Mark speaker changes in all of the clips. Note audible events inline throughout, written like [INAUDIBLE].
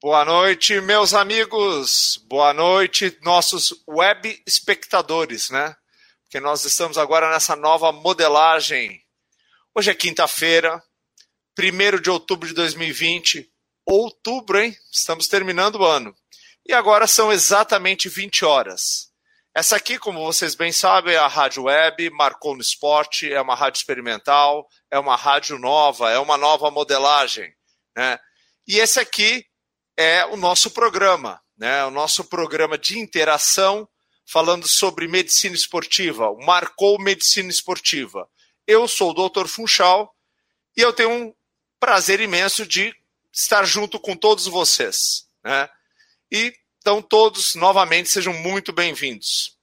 Speaker 1: Boa noite, meus amigos. Boa noite, nossos web espectadores, né? Porque nós estamos agora nessa nova modelagem. Hoje é quinta-feira, 1 de outubro de 2020. Outubro, hein? Estamos terminando o ano. E agora são exatamente 20 horas. Essa aqui, como vocês bem sabem, é a Rádio Web, marcou no esporte, é uma rádio experimental, é uma rádio nova, é uma nova modelagem. Né? E esse aqui é o nosso programa, né? O nosso programa de interação falando sobre medicina esportiva, o Marcou Medicina Esportiva. Eu sou o Dr. Funchal e eu tenho um prazer imenso de estar junto com todos vocês, né? E então todos novamente sejam muito bem-vindos.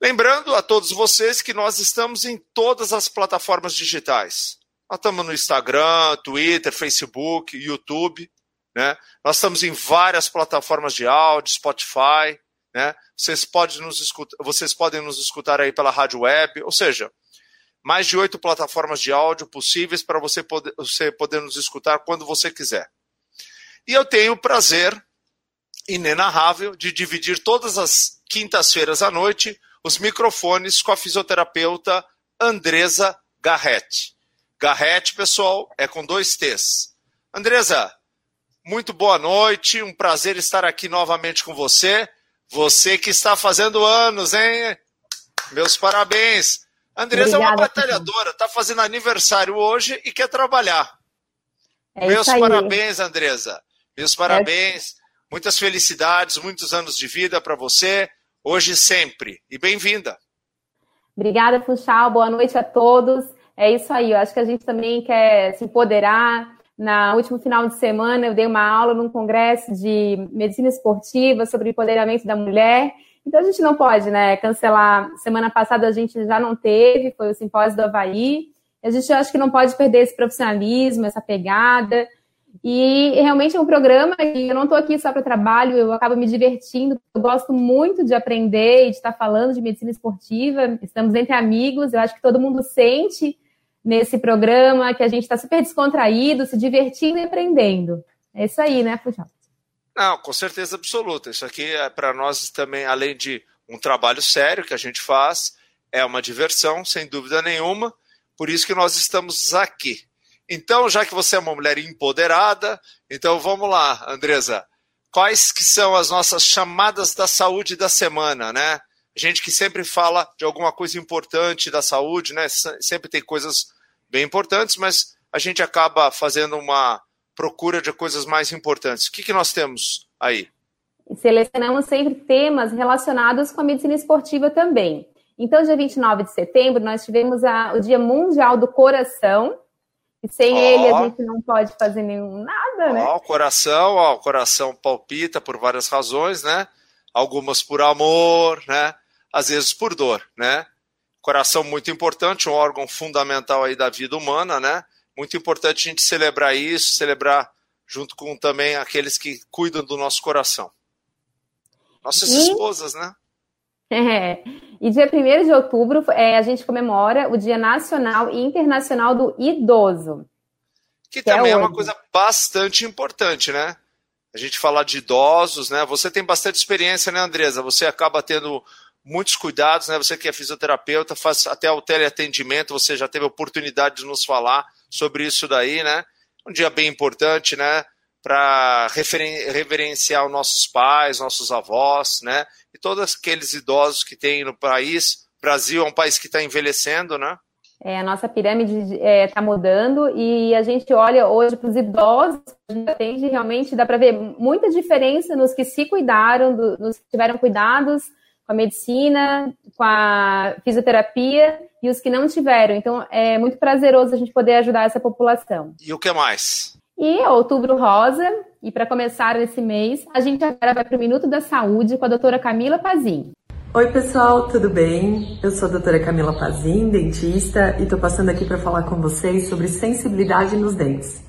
Speaker 1: Lembrando a todos vocês que nós estamos em todas as plataformas digitais. Nós estamos no Instagram, Twitter, Facebook, YouTube. Né? Nós estamos em várias plataformas de áudio, Spotify. Né? Vocês, podem nos escutar, vocês podem nos escutar aí pela rádio web, ou seja, mais de oito plataformas de áudio possíveis para você poder, você poder nos escutar quando você quiser. E eu tenho o prazer inenarrável de dividir todas as quintas-feiras à noite os microfones com a fisioterapeuta Andresa Garrett. Garrett, pessoal, é com dois T's. Andresa, muito boa noite, um prazer estar aqui novamente com você. Você que está fazendo anos, hein? Meus parabéns. Andresa Obrigada, é uma batalhadora, está fazendo aniversário hoje e quer trabalhar. É Meus parabéns, Andresa. Meus parabéns. É. Muitas felicidades, muitos anos de vida para você, hoje e sempre. E bem-vinda.
Speaker 2: Obrigada, Funchal. Boa noite a todos. É isso aí. Eu acho que a gente também quer se empoderar, na último final de semana, eu dei uma aula num congresso de medicina esportiva sobre empoderamento da mulher. Então, a gente não pode né, cancelar. Semana passada a gente já não teve, foi o simpósio do Havaí. A gente acho que não pode perder esse profissionalismo, essa pegada. E realmente é um programa que eu não estou aqui só para trabalho, eu acabo me divertindo. Eu gosto muito de aprender e de estar falando de medicina esportiva. Estamos entre amigos, eu acho que todo mundo sente nesse programa, que a gente está super descontraído, se divertindo e aprendendo. É isso aí, né, Fujão?
Speaker 1: Não, com certeza absoluta. Isso aqui é para nós também, além de um trabalho sério que a gente faz, é uma diversão, sem dúvida nenhuma. Por isso que nós estamos aqui. Então, já que você é uma mulher empoderada, então vamos lá, Andresa. Quais que são as nossas chamadas da saúde da semana, né? Gente que sempre fala de alguma coisa importante da saúde, né? Sempre tem coisas bem importantes, mas a gente acaba fazendo uma procura de coisas mais importantes. O que, que nós temos aí?
Speaker 2: Selecionamos sempre temas relacionados com a medicina esportiva também. Então, dia 29 de setembro, nós tivemos a, o Dia Mundial do Coração, e sem oh. ele a gente não pode fazer nenhum nada, oh, né?
Speaker 1: O coração, ó, o coração palpita por várias razões, né? Algumas por amor, né? Às vezes por dor, né? Coração muito importante, um órgão fundamental aí da vida humana, né? Muito importante a gente celebrar isso, celebrar junto com também aqueles que cuidam do nosso coração. Nossas e... esposas, né? [LAUGHS]
Speaker 2: É. E dia 1 de outubro é, a gente comemora o Dia Nacional e Internacional do Idoso.
Speaker 1: Que, que é também é, é, uma coisa bastante importante, né? A gente falar de idosos, né? Você tem bastante experiência, né, Andresa? Você acaba tendo muitos cuidados, né? Você que é fisioterapeuta, faz até o teleatendimento, você já teve oportunidade de nos falar sobre isso daí, né? Um dia bem importante, né? Para reverenciar os nossos pais, nossos avós, né? E todos aqueles idosos que tem no país. O Brasil é um país que está envelhecendo, né?
Speaker 2: É, a nossa pirâmide está é, tá mudando e a gente olha hoje para os idosos, atende realmente, dá para ver muita diferença nos que se cuidaram, do, nos que tiveram cuidados com a medicina, com a fisioterapia e os que não tiveram. Então, é muito prazeroso a gente poder ajudar essa população.
Speaker 1: E o que mais?
Speaker 2: E Outubro Rosa, e para começar esse mês, a gente agora vai para o Minuto da Saúde com a doutora Camila Pazin.
Speaker 3: Oi, pessoal, tudo bem? Eu sou a doutora Camila Pazin, dentista, e estou passando aqui para falar com vocês sobre sensibilidade nos dentes.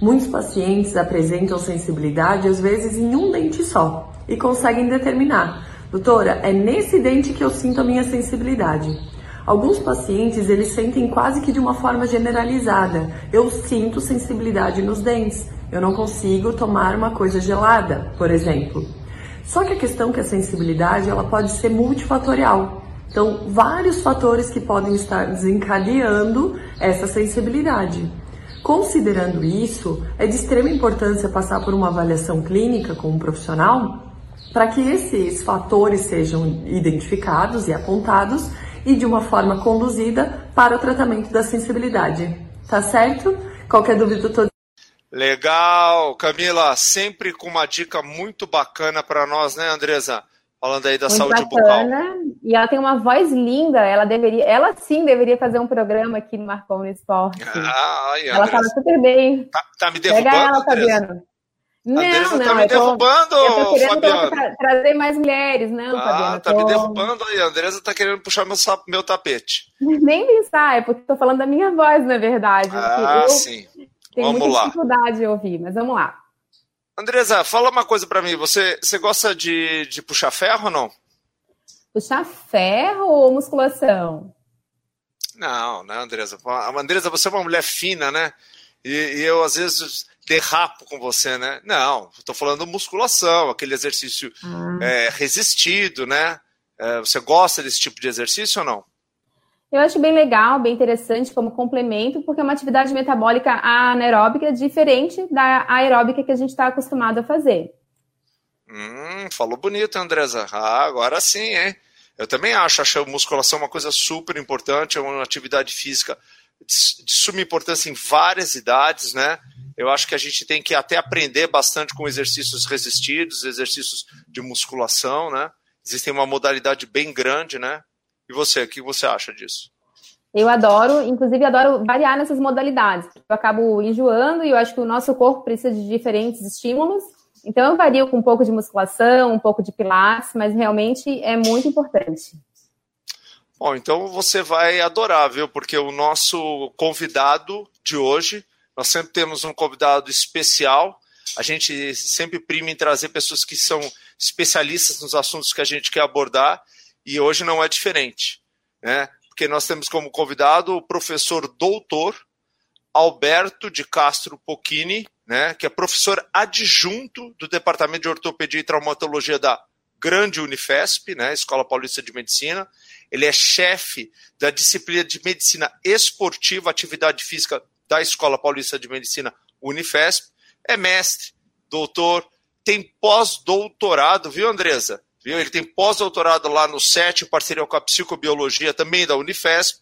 Speaker 3: Muitos pacientes apresentam sensibilidade, às vezes, em um dente só, e conseguem determinar Doutora, é nesse dente que eu sinto a minha sensibilidade. Alguns pacientes, eles sentem quase que de uma forma generalizada. Eu sinto sensibilidade nos dentes. Eu não consigo tomar uma coisa gelada, por exemplo. Só que a questão que a sensibilidade ela pode ser multifatorial. Então, vários fatores que podem estar desencadeando essa sensibilidade. Considerando isso, é de extrema importância passar por uma avaliação clínica com um profissional para que esses fatores sejam identificados e apontados e de uma forma conduzida para o tratamento da sensibilidade. Tá certo? Qualquer dúvida, tô
Speaker 1: Legal, Camila, sempre com uma dica muito bacana para nós, né, Andresa? Falando aí da muito saúde bacana. bucal.
Speaker 2: E ela tem uma voz linda, ela deveria, ela sim deveria fazer um programa aqui no Marcon no Esporte. Ah, ai, ela fala super bem.
Speaker 1: Tá, tá me derrubando, Pega ela, Fabiano.
Speaker 2: Não,
Speaker 1: Andresa
Speaker 2: não,
Speaker 1: tá me derrubando,
Speaker 2: eu tô querendo Fabiano. trazer mais mulheres, não,
Speaker 1: ah,
Speaker 2: Fabiano.
Speaker 1: tá tô... me derrubando aí, a Andresa tá querendo puxar meu, meu tapete. [LAUGHS]
Speaker 2: Nem pensar, é porque tô falando da minha voz, na verdade.
Speaker 1: Ah, eu... sim.
Speaker 2: Tem vamos muita lá. dificuldade de ouvir, mas vamos lá.
Speaker 1: Andresa, fala uma coisa para mim. Você, você gosta de, de puxar ferro ou não?
Speaker 2: Puxar ferro ou musculação?
Speaker 1: Não, né, Andresa? Andresa, você é uma mulher fina, né? E, e eu, às vezes, derrapo com você, né? Não, estou falando musculação, aquele exercício ah. é, resistido, né? É, você gosta desse tipo de exercício ou não?
Speaker 2: Eu acho bem legal, bem interessante como complemento, porque é uma atividade metabólica anaeróbica diferente da aeróbica que a gente está acostumado a fazer.
Speaker 1: Hum, falou bonito, Andresa. Ah, agora sim, hein? Eu também acho, acho a musculação uma coisa super importante, é uma atividade física de, de suma importância em várias idades, né? Eu acho que a gente tem que até aprender bastante com exercícios resistidos, exercícios de musculação, né? Existem uma modalidade bem grande, né? E você, o que você acha disso?
Speaker 2: Eu adoro, inclusive adoro variar nessas modalidades. Eu acabo enjoando e eu acho que o nosso corpo precisa de diferentes estímulos. Então eu vario com um pouco de musculação, um pouco de pilates, mas realmente é muito importante.
Speaker 1: Bom, então você vai adorar, viu? Porque o nosso convidado de hoje, nós sempre temos um convidado especial. A gente sempre prima em trazer pessoas que são especialistas nos assuntos que a gente quer abordar e hoje não é diferente, né? Porque nós temos como convidado o professor doutor Alberto de Castro Pocchini, né, que é professor adjunto do Departamento de Ortopedia e Traumatologia da Grande Unifesp, né, Escola Paulista de Medicina. Ele é chefe da disciplina de Medicina Esportiva, Atividade Física da Escola Paulista de Medicina Unifesp. É mestre, doutor, tem pós-doutorado, viu, Andresa? Viu? Ele tem pós-doutorado lá no SET, em parceria com a Psicobiologia, também da Unifesp,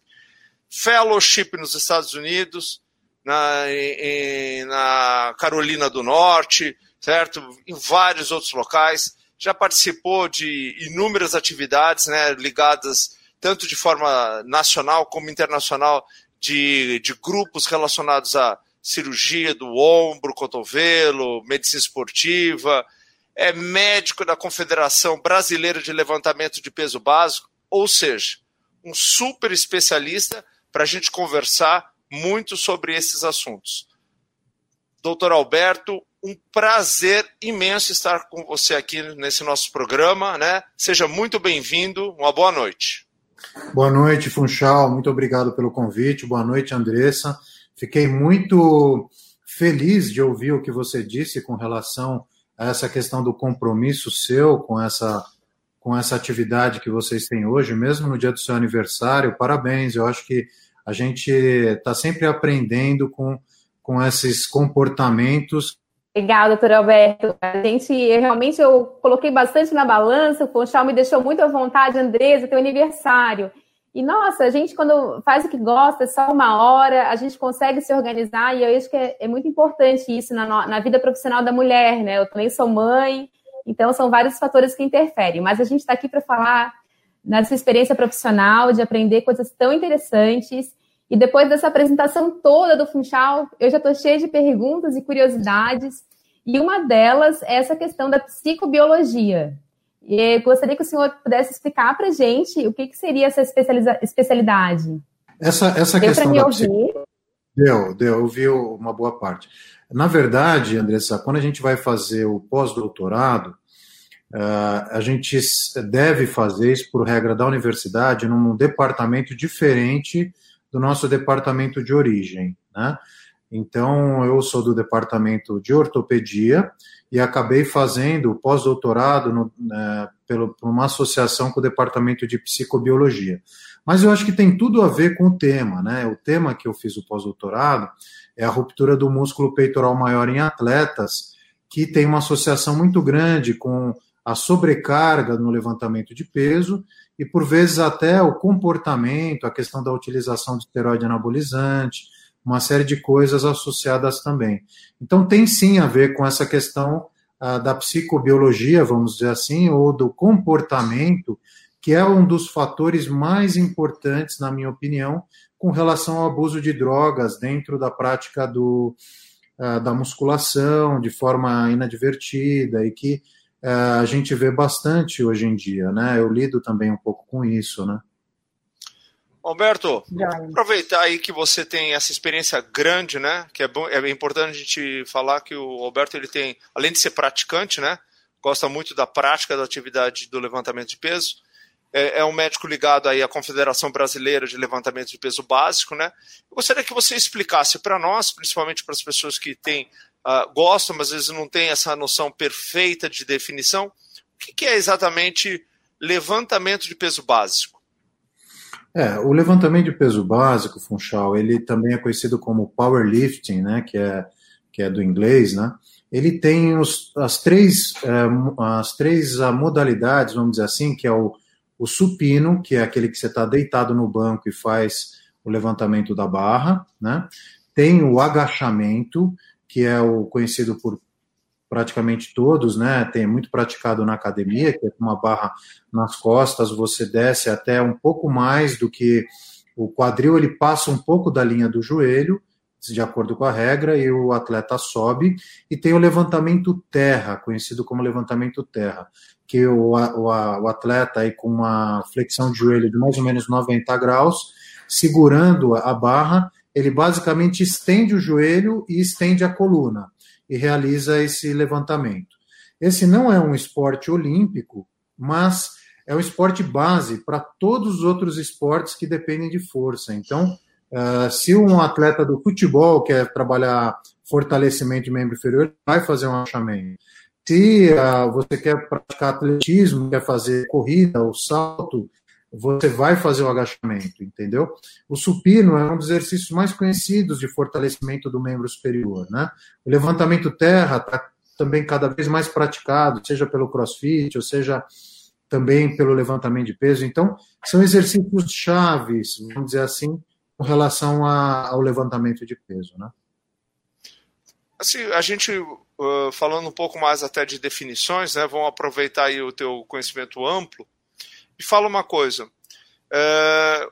Speaker 1: fellowship nos Estados Unidos, na, em, na Carolina do Norte, certo? Em vários outros locais. Já participou de inúmeras atividades né, ligadas tanto de forma nacional como internacional de, de grupos relacionados à cirurgia do ombro, cotovelo, medicina esportiva, é médico da Confederação Brasileira de Levantamento de Peso Básico, ou seja, um super especialista para a gente conversar muito sobre esses assuntos. Doutor Alberto, um prazer imenso estar com você aqui nesse nosso programa, né? Seja muito bem-vindo, uma boa noite.
Speaker 4: Boa noite, Funchal, muito obrigado pelo convite, boa noite, Andressa. Fiquei muito feliz de ouvir o que você disse com relação essa questão do compromisso seu com essa com essa atividade que vocês têm hoje, mesmo no dia do seu aniversário. Parabéns, eu acho que a gente está sempre aprendendo com, com esses comportamentos.
Speaker 2: Legal, doutor Alberto. A gente, realmente, eu coloquei bastante na balança, o Funchal me deixou muito à vontade, Andresa, teu aniversário. E, nossa, a gente, quando faz o que gosta, é só uma hora, a gente consegue se organizar, e eu acho que é, é muito importante isso na, na, vida profissional da mulher, né? Eu também sou mãe, então são vários fatores que interferem, mas a gente está aqui para falar na sua experiência profissional, de aprender coisas tão interessantes. E depois dessa apresentação toda do Funchal, eu já estou cheia de perguntas e curiosidades, e uma delas é essa questão da psicobiologia. E gostaria que o senhor pudesse explicar para a gente o que, que seria essa especialidade.
Speaker 4: Essa, essa deu questão
Speaker 2: da ouvir?
Speaker 4: Deu, deu, ouvi uma boa parte. Na verdade, Andressa, quando a gente vai fazer o pós-doutorado, uh, a gente deve fazer isso por regra da universidade num departamento diferente do nosso departamento de origem. Né? Então, eu sou do departamento de ortopedia e acabei fazendo pós-doutorado né, por uma associação com o departamento de psicobiologia. Mas eu acho que tem tudo a ver com o tema, né? O tema que eu fiz o pós-doutorado é a ruptura do músculo peitoral maior em atletas, que tem uma associação muito grande com a sobrecarga no levantamento de peso e, por vezes, até o comportamento, a questão da utilização de esteroide anabolizante, uma série de coisas associadas também. Então, tem sim a ver com essa questão ah, da psicobiologia, vamos dizer assim, ou do comportamento, que é um dos fatores mais importantes, na minha opinião, com relação ao abuso de drogas dentro da prática do, ah, da musculação, de forma inadvertida, e que a gente vê bastante hoje em dia, né? Eu lido também um pouco com isso, né?
Speaker 1: Alberto, aproveitar aí que você tem essa experiência grande, né? Que é, bom, é importante a gente falar que o Alberto ele tem, além de ser praticante, né? Gosta muito da prática da atividade do levantamento de peso. É, é um médico ligado aí à Confederação Brasileira de Levantamento de Peso Básico, né? Eu gostaria que você explicasse para nós, principalmente para as pessoas que têm, uh, gostam, mas às vezes não têm essa noção perfeita de definição, o que, que é exatamente levantamento de peso básico?
Speaker 4: É, o levantamento de peso básico, Funchal, ele também é conhecido como powerlifting, né, que é, que é do inglês, né? Ele tem os, as três, é, as três modalidades, vamos dizer assim, que é o, o supino, que é aquele que você está deitado no banco e faz o levantamento da barra, né? Tem o agachamento, que é o conhecido por praticamente todos, né? Tem muito praticado na academia, que é com uma barra nas costas, você desce até um pouco mais do que o quadril, ele passa um pouco da linha do joelho, de acordo com a regra, e o atleta sobe. E tem o levantamento terra, conhecido como levantamento terra, que o, o, o atleta aí com uma flexão de joelho de mais ou menos 90 graus, segurando a barra, ele basicamente estende o joelho e estende a coluna e realiza esse levantamento. Esse não é um esporte olímpico, mas é um esporte base para todos os outros esportes que dependem de força. Então, uh, se um atleta do futebol quer trabalhar fortalecimento de membro inferior, vai fazer um agachamento. Se uh, você quer praticar atletismo, quer fazer corrida ou salto, você vai fazer o agachamento, entendeu? O supino é um dos exercícios mais conhecidos de fortalecimento do membro superior, né? O levantamento terra está também cada vez mais praticado, seja pelo crossfit, ou seja também pelo levantamento de peso. Então, são exercícios chaves, vamos dizer assim, com relação a, ao levantamento de peso, né?
Speaker 1: Assim, a gente falando um pouco mais até de definições, né? Vamos aproveitar aí o teu conhecimento amplo me fala uma coisa. É,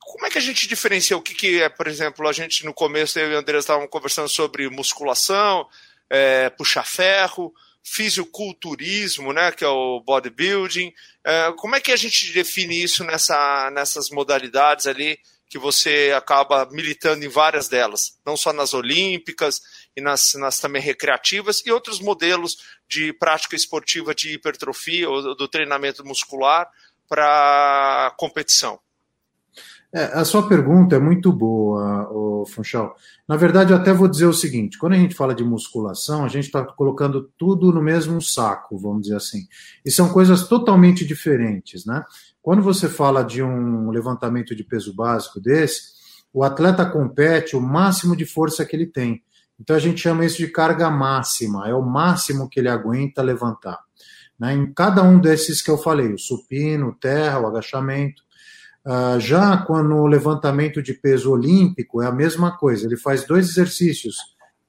Speaker 1: como é que a gente diferencia o que, que, é, por exemplo, a gente no começo, eu e o André estavam conversando sobre musculação, é, puxar ferro, fisiculturismo, né, que é o bodybuilding. É, como é que a gente define isso nessa, nessas modalidades ali que você acaba militando em várias delas, não só nas olímpicas e nas, nas também recreativas e outros modelos de prática esportiva de hipertrofia ou do treinamento muscular para competição?
Speaker 4: É, a sua pergunta é muito boa, o Funchal. Na verdade, eu até vou dizer o seguinte: quando a gente fala de musculação, a gente está colocando tudo no mesmo saco, vamos dizer assim. E são coisas totalmente diferentes, né? Quando você fala de um levantamento de peso básico desse, o atleta compete o máximo de força que ele tem. Então a gente chama isso de carga máxima, é o máximo que ele aguenta levantar. Né? Em cada um desses que eu falei, o supino, terra, o agachamento. Uh, já quando o levantamento de peso olímpico é a mesma coisa, ele faz dois exercícios,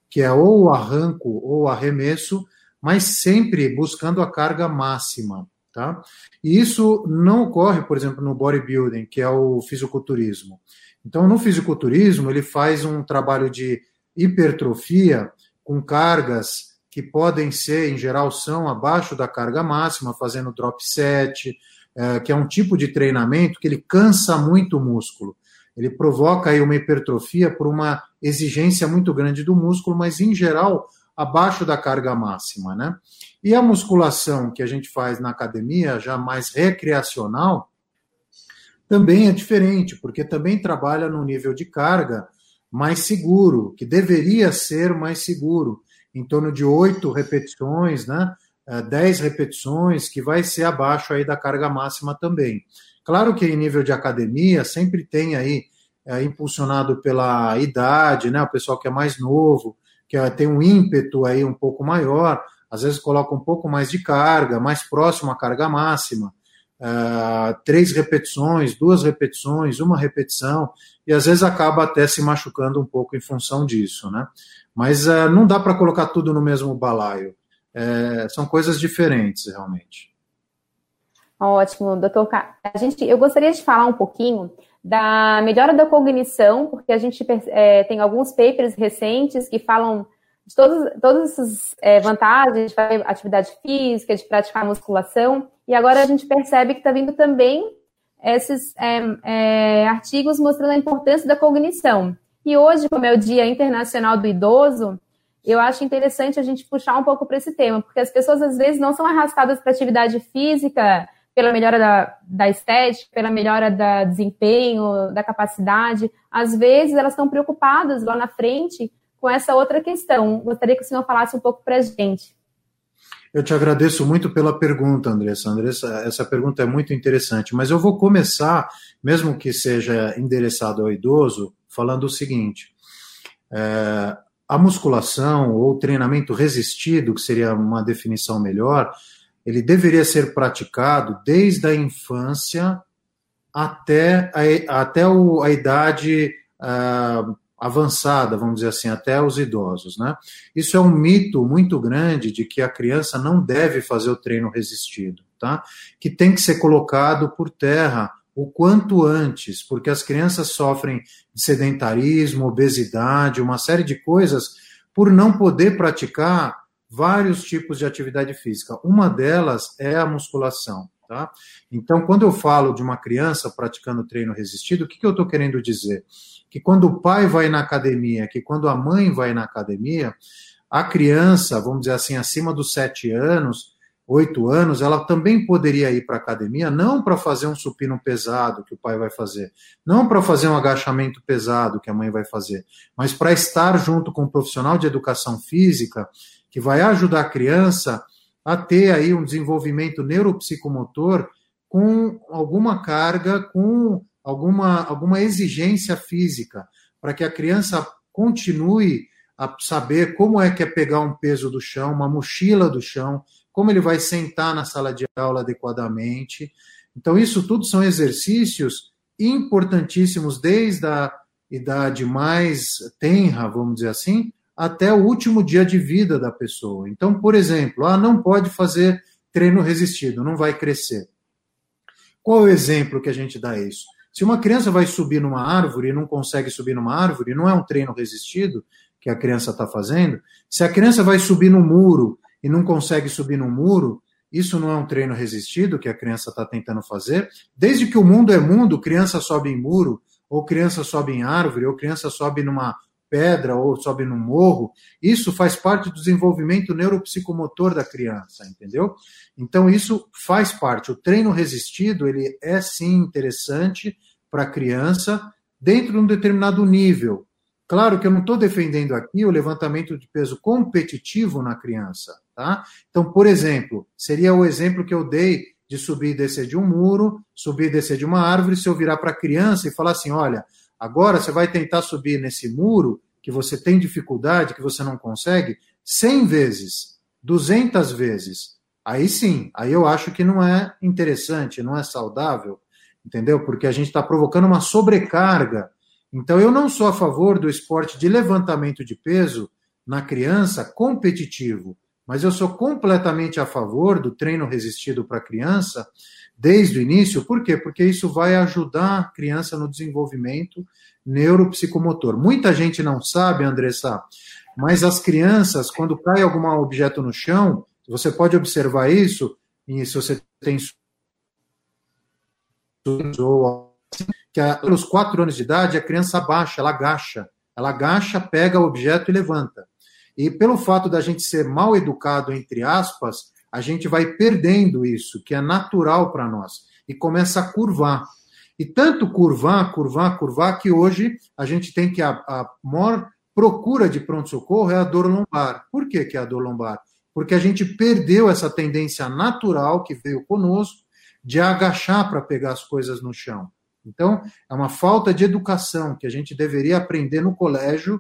Speaker 4: que é ou arranco ou arremesso, mas sempre buscando a carga máxima. Tá? E isso não ocorre, por exemplo, no bodybuilding, que é o fisiculturismo. Então, no fisiculturismo, ele faz um trabalho de hipertrofia com cargas que podem ser, em geral, são abaixo da carga máxima, fazendo drop set, é, que é um tipo de treinamento que ele cansa muito o músculo. Ele provoca aí uma hipertrofia por uma exigência muito grande do músculo, mas em geral abaixo da carga máxima, né? E a musculação que a gente faz na academia, já mais recreacional, também é diferente, porque também trabalha no nível de carga mais seguro, que deveria ser mais seguro, em torno de oito repetições, né? É, dez repetições, que vai ser abaixo aí da carga máxima também. Claro que em nível de academia sempre tem aí, é, impulsionado pela idade, né? O pessoal que é mais novo, que é, tem um ímpeto aí um pouco maior, às vezes coloca um pouco mais de carga, mais próximo à carga máxima. Uh, três repetições, duas repetições, uma repetição, e às vezes acaba até se machucando um pouco em função disso, né? Mas uh, não dá para colocar tudo no mesmo balaio. É, são coisas diferentes, realmente.
Speaker 2: Ótimo, doutor. A gente, eu gostaria de falar um pouquinho da melhora da cognição, porque a gente é, tem alguns papers recentes que falam de todos, todas essas é, vantagens de atividade física, de praticar musculação, e agora a gente percebe que está vindo também esses é, é, artigos mostrando a importância da cognição. E hoje, como é o Dia Internacional do Idoso, eu acho interessante a gente puxar um pouco para esse tema, porque as pessoas às vezes não são arrastadas para atividade física pela melhora da, da estética, pela melhora do desempenho, da capacidade. Às vezes elas estão preocupadas lá na frente com essa outra questão. Gostaria que o senhor falasse um pouco para a gente.
Speaker 4: Eu te agradeço muito pela pergunta, Andressa. Andressa, essa pergunta é muito interessante, mas eu vou começar, mesmo que seja endereçado ao idoso, falando o seguinte: é, a musculação ou treinamento resistido, que seria uma definição melhor, ele deveria ser praticado desde a infância até a, até o, a idade uh, avançada, vamos dizer assim, até os idosos, né? Isso é um mito muito grande de que a criança não deve fazer o treino resistido, tá? Que tem que ser colocado por terra o quanto antes, porque as crianças sofrem de sedentarismo, obesidade, uma série de coisas por não poder praticar vários tipos de atividade física. Uma delas é a musculação. Tá? Então, quando eu falo de uma criança praticando treino resistido, o que, que eu estou querendo dizer? que quando o pai vai na academia, que quando a mãe vai na academia, a criança, vamos dizer assim, acima dos sete anos, oito anos, ela também poderia ir para a academia, não para fazer um supino pesado que o pai vai fazer, não para fazer um agachamento pesado que a mãe vai fazer, mas para estar junto com um profissional de educação física que vai ajudar a criança a ter aí um desenvolvimento neuropsicomotor com alguma carga, com alguma, alguma exigência física para que a criança continue a saber como é que é pegar um peso do chão, uma mochila do chão, como ele vai sentar na sala de aula adequadamente. Então, isso tudo são exercícios importantíssimos desde a idade mais tenra, vamos dizer assim, até o último dia de vida da pessoa. Então, por exemplo, ah, não pode fazer treino resistido, não vai crescer. Qual é o exemplo que a gente dá isso? Se uma criança vai subir numa árvore e não consegue subir numa árvore, não é um treino resistido que a criança está fazendo. Se a criança vai subir no muro e não consegue subir no muro, isso não é um treino resistido que a criança está tentando fazer. Desde que o mundo é mundo, criança sobe em muro, ou criança sobe em árvore, ou criança sobe numa pedra ou sobe num morro, isso faz parte do desenvolvimento neuropsicomotor da criança, entendeu? Então isso faz parte. O treino resistido, ele é sim interessante para a criança dentro de um determinado nível. Claro que eu não estou defendendo aqui o levantamento de peso competitivo na criança, tá? Então, por exemplo, seria o exemplo que eu dei de subir e descer de um muro, subir e descer de uma árvore, se eu virar para a criança e falar assim, olha, Agora você vai tentar subir nesse muro que você tem dificuldade, que você não consegue, 100 vezes, 200 vezes. Aí sim, aí eu acho que não é interessante, não é saudável, entendeu? Porque a gente está provocando uma sobrecarga. Então eu não sou a favor do esporte de levantamento de peso na criança competitivo, mas eu sou completamente a favor do treino resistido para criança desde o início. Por quê? Porque isso vai ajudar a criança no desenvolvimento neuropsicomotor. Muita gente não sabe, Andressa, mas as crianças, quando cai algum objeto no chão, você pode observar isso, e se você tem que quatro anos de idade a criança abaixa, ela agacha, ela agacha, pega o objeto e levanta. E pelo fato da gente ser mal educado, entre aspas, a gente vai perdendo isso, que é natural para nós, e começa a curvar. E tanto curvar, curvar, curvar, que hoje a gente tem que a, a maior procura de pronto-socorro é a dor lombar. Por que, que é a dor lombar? Porque a gente perdeu essa tendência natural que veio conosco de agachar para pegar as coisas no chão. Então, é uma falta de educação que a gente deveria aprender no colégio.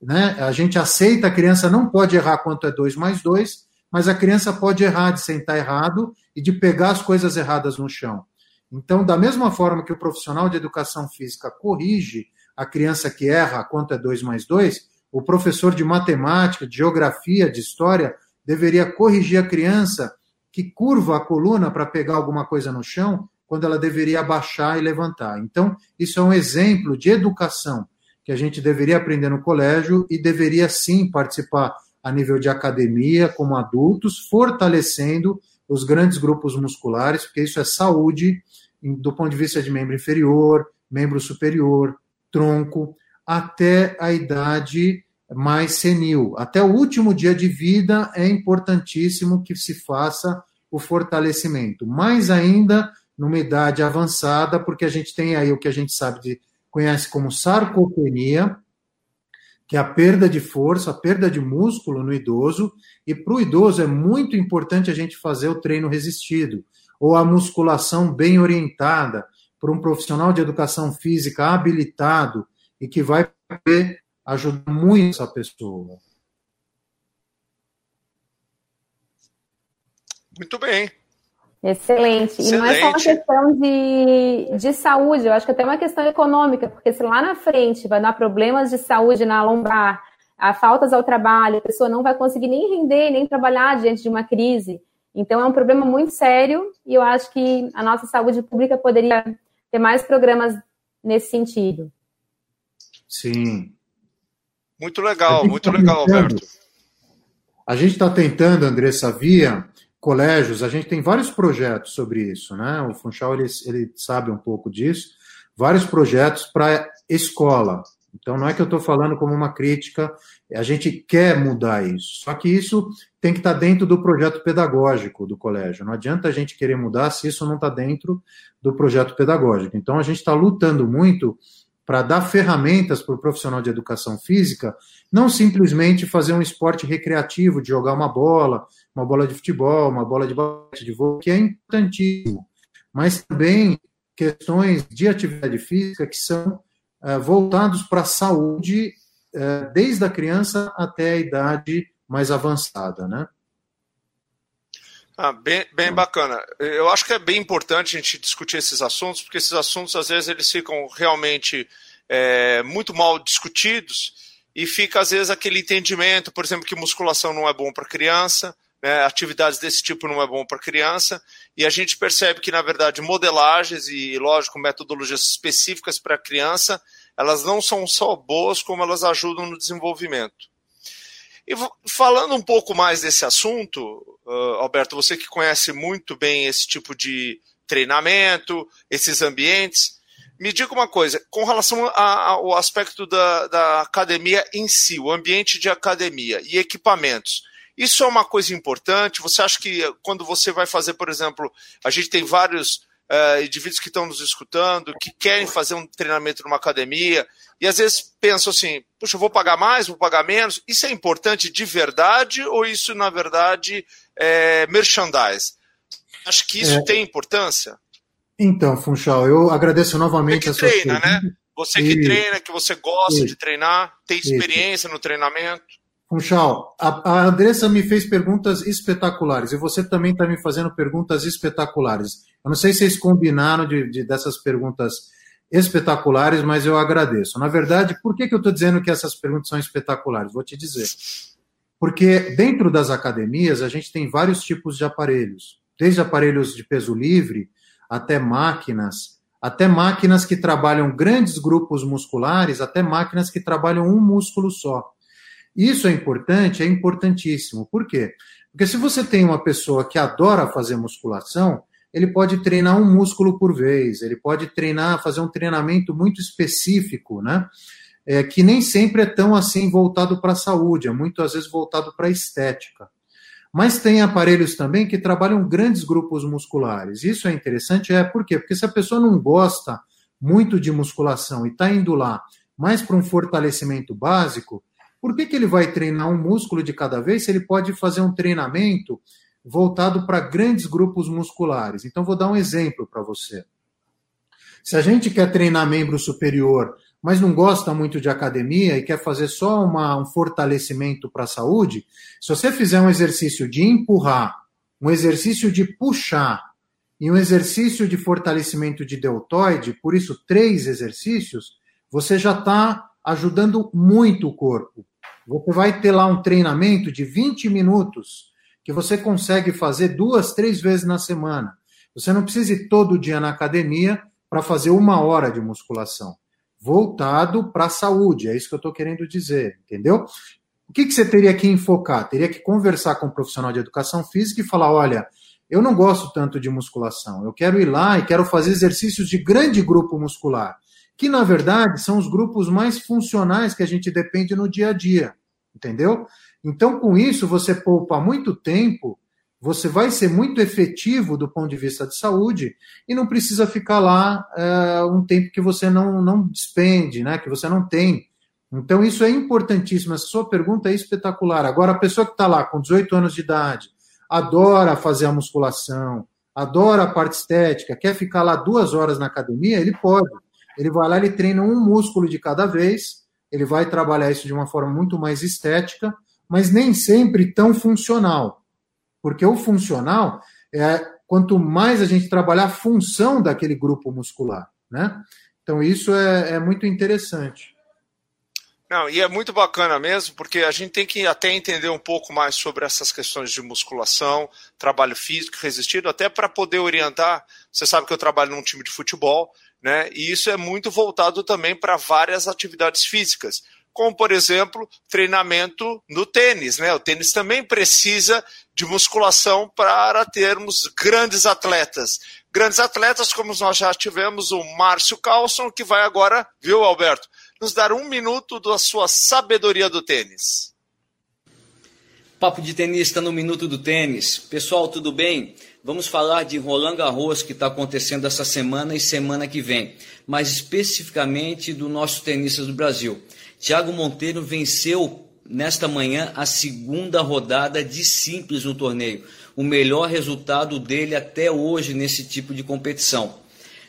Speaker 4: Né? A gente aceita, a criança não pode errar quanto é 2 mais 2, mas a criança pode errar de sentar errado e de pegar as coisas erradas no chão. Então, da mesma forma que o profissional de educação física corrige a criança que erra quanto é 2 mais 2, o professor de matemática, de geografia, de história, deveria corrigir a criança que curva a coluna para pegar alguma coisa no chão, quando ela deveria abaixar e levantar. Então, isso é um exemplo de educação que a gente deveria aprender no colégio e deveria sim participar a nível de academia, como adultos, fortalecendo os grandes grupos musculares, porque isso é saúde do ponto de vista de membro inferior, membro superior, tronco, até a idade mais senil. Até o último dia de vida é importantíssimo que se faça o fortalecimento. Mais ainda numa idade avançada, porque a gente tem aí o que a gente sabe de conhece como sarcopenia, que é a perda de força, a perda de músculo no idoso, e para o idoso é muito importante a gente fazer o treino resistido, ou a musculação bem orientada, por um profissional de educação física habilitado e que vai poder ajudar muito essa pessoa.
Speaker 1: Muito bem.
Speaker 2: Excelente. Excelente. E não é só uma questão de, de saúde, eu acho que até uma questão econômica, porque se lá na frente vai dar problemas de saúde na lombar, a faltas ao trabalho, a pessoa não vai conseguir nem render, nem trabalhar diante de uma crise. Então é um problema muito sério e eu acho que a nossa saúde pública poderia ter mais programas nesse sentido.
Speaker 4: Sim.
Speaker 1: Muito legal, muito tá legal, Alberto.
Speaker 4: A gente está tentando, Andressa, via colégios, a gente tem vários projetos sobre isso, né? O Funchal ele, ele sabe um pouco disso, vários projetos para escola. Então não é que eu estou falando como uma crítica, a gente quer mudar isso. Só que isso tem que estar tá dentro do projeto pedagógico do colégio. Não adianta a gente querer mudar se isso não está dentro do projeto pedagógico. Então a gente está lutando muito para dar ferramentas para o profissional de educação física, não simplesmente fazer um esporte recreativo, de jogar uma bola, uma bola de futebol, uma bola de basquete, de vôlei, que é importantíssimo, mas também questões de atividade física que são é, voltados para a saúde é, desde a criança até a idade mais avançada, né?
Speaker 1: Ah, bem, bem bacana. Eu acho que é bem importante a gente discutir esses assuntos, porque esses assuntos, às vezes, eles ficam realmente é, muito mal discutidos e fica, às vezes, aquele entendimento, por exemplo, que musculação não é bom para criança, né, atividades desse tipo não é bom para criança, e a gente percebe que, na verdade, modelagens e, lógico, metodologias específicas para criança, elas não são só boas, como elas ajudam no desenvolvimento. E falando um pouco mais desse assunto, uh, Alberto, você que conhece muito bem esse tipo de treinamento, esses ambientes, me diga uma coisa, com relação a, ao aspecto da, da academia em si, o ambiente de academia e equipamentos. Isso é uma coisa importante? Você acha que quando você vai fazer, por exemplo, a gente tem vários uh, indivíduos que estão nos escutando, que querem fazer um treinamento numa academia, e às vezes pensam assim, puxa, eu vou pagar mais, vou pagar menos. Isso é importante de verdade ou isso, na verdade, é merchandise? Acho que isso é... tem importância?
Speaker 4: Então, Funchal, eu agradeço novamente
Speaker 1: Você que treina, né? Você que e... treina, que você gosta e... de treinar, tem experiência e... no treinamento.
Speaker 4: Funchal, a, Andressa me fez perguntas espetaculares e você também está me fazendo perguntas espetaculares. Eu não sei se vocês combinaram de, de dessas perguntas espetaculares, mas eu agradeço. Na verdade, por que, que eu estou dizendo que essas perguntas são espetaculares? Vou te dizer. Porque dentro das academias a gente tem vários tipos de aparelhos, desde aparelhos de peso livre até máquinas, até máquinas que trabalham grandes grupos musculares, até máquinas que trabalham um músculo só. Isso é importante, é importantíssimo. Por quê? Porque se você tem uma pessoa que adora fazer musculação, ele pode treinar um músculo por vez, ele pode treinar, fazer um treinamento muito específico, né? É, que nem sempre é tão assim voltado para a saúde, é muito às vezes voltado para a estética. Mas tem aparelhos também que trabalham grandes grupos musculares. Isso é interessante, é por quê? Porque se a pessoa não gosta muito de musculação e está indo lá mais para um fortalecimento básico, por que, que ele vai treinar um músculo de cada vez se ele pode fazer um treinamento voltado para grandes grupos musculares? Então, vou dar um exemplo para você. Se a gente quer treinar membro superior, mas não gosta muito de academia e quer fazer só uma, um fortalecimento para a saúde, se você fizer um exercício de empurrar, um exercício de puxar e um exercício de fortalecimento de deltoide, por isso três exercícios, você já está ajudando muito o corpo. Você vai ter lá um treinamento de 20 minutos que você consegue fazer duas, três vezes na semana. Você não precisa ir todo dia na academia para fazer uma hora de musculação. Voltado para a saúde, é isso que eu estou querendo dizer, entendeu? O que, que você teria que enfocar? Teria que conversar com um profissional de educação física e falar: olha, eu não gosto tanto de musculação, eu quero ir lá e quero fazer exercícios de grande grupo muscular que na verdade são os grupos mais funcionais que a gente depende no dia a dia, entendeu? Então, com isso, você poupa muito tempo, você vai ser muito efetivo do ponto de vista de saúde e não precisa ficar lá é, um tempo que você não, não despende, né? que você não tem. Então, isso é importantíssimo. Essa sua pergunta é espetacular. Agora, a pessoa que está lá com 18 anos de idade, adora fazer a musculação, adora a parte estética, quer ficar lá duas horas na academia, ele pode ele vai lá, ele treina um músculo de cada vez, ele vai trabalhar isso de uma forma muito mais estética, mas nem sempre tão funcional. Porque o funcional é quanto mais a gente trabalhar a função daquele grupo muscular, né? Então isso é, é muito interessante.
Speaker 1: Não, e é muito bacana mesmo, porque a gente tem que até entender um pouco mais sobre essas questões de musculação, trabalho físico resistido, até para poder orientar. Você sabe que eu trabalho num time de futebol, né? E isso é muito voltado também para várias atividades físicas, como por exemplo, treinamento no tênis, né? O tênis também precisa de musculação para termos grandes atletas. Grandes atletas, como nós já tivemos o Márcio Carlson, que vai agora, viu, Alberto, nos dar um minuto da sua sabedoria do tênis.
Speaker 5: Papo de tenista no Minuto do Tênis. Pessoal, tudo bem? Vamos falar de Roland Garros que está acontecendo essa semana e semana que vem, mas especificamente do nosso tenista do Brasil. Thiago Monteiro venceu nesta manhã a segunda rodada de simples no torneio, o melhor resultado dele até hoje nesse tipo de competição.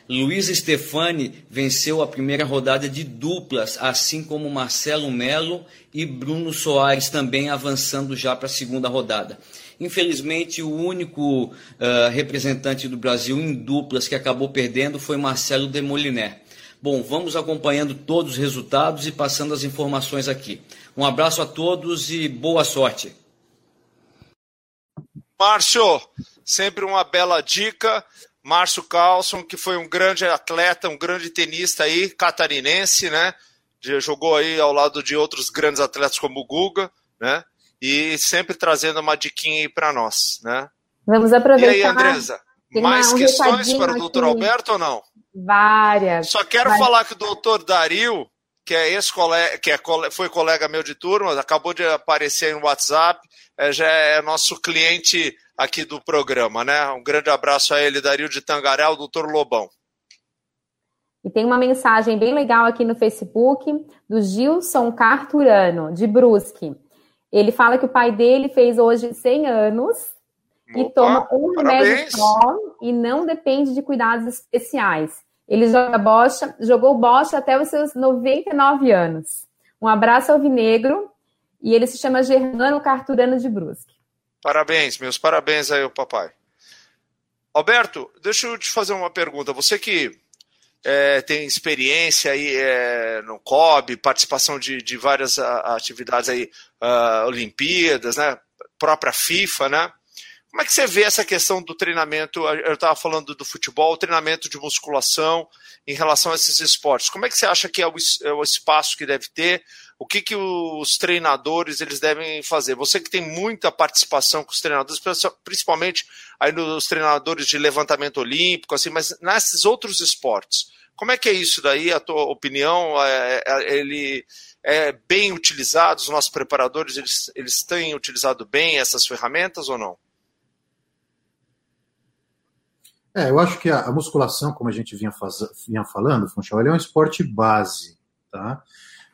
Speaker 5: Luiz Stefani venceu a primeira rodada de duplas, assim como Marcelo Melo e Bruno Soares também avançando já para a segunda rodada. Infelizmente, o único uh, representante do Brasil em duplas que acabou perdendo foi Marcelo Demoliner. Bom, vamos acompanhando todos os resultados e passando as informações aqui. Um abraço a todos e boa sorte.
Speaker 1: Márcio, sempre uma bela dica. Márcio Carlson, que foi um grande atleta, um grande tenista aí, catarinense, né? Jogou aí ao lado de outros grandes atletas como o Guga, né? E sempre trazendo uma diquinha aí para nós, né?
Speaker 2: Vamos aproveitar.
Speaker 1: E aí, Andresa, mais um questões para o doutor Alberto ou não?
Speaker 2: Várias.
Speaker 1: Só quero várias. falar que o doutor Dario, que é ex-colega, que é, foi colega meu de turma, acabou de aparecer no WhatsApp, é, já é nosso cliente aqui do programa, né? Um grande abraço a ele, Dario de Tangaré, o doutor Lobão.
Speaker 2: E tem uma mensagem bem legal aqui no Facebook do Gilson Carturano, de Brusque. Ele fala que o pai dele fez hoje 100 anos Opa, e toma um remédio só e não depende de cuidados especiais. Ele joga bocha, jogou bocha até os seus 99 anos. Um abraço ao Vinegro e ele se chama Germano Carturano de Brusque.
Speaker 1: Parabéns, meus parabéns aí ao papai. Alberto, deixa eu te fazer uma pergunta. Você que é, tem experiência aí é, no COB, participação de, de várias a, atividades aí, uh, Olimpíadas, né? Própria FIFA, né? Como é que você vê essa questão do treinamento? Eu estava falando do futebol, treinamento de musculação em relação a esses esportes. Como é que você acha que é o, é o espaço que deve ter? O que, que os treinadores eles devem fazer? Você que tem muita participação com os treinadores, principalmente aí nos treinadores de levantamento olímpico, assim, mas nesses outros esportes, como é que é isso daí? A tua opinião? É, é, ele é bem utilizado? Os nossos preparadores eles, eles têm utilizado bem essas ferramentas ou não?
Speaker 4: É, eu acho que a, musculação, como a gente vinha, faz, vinha falando, Funchal, é um esporte base, tá?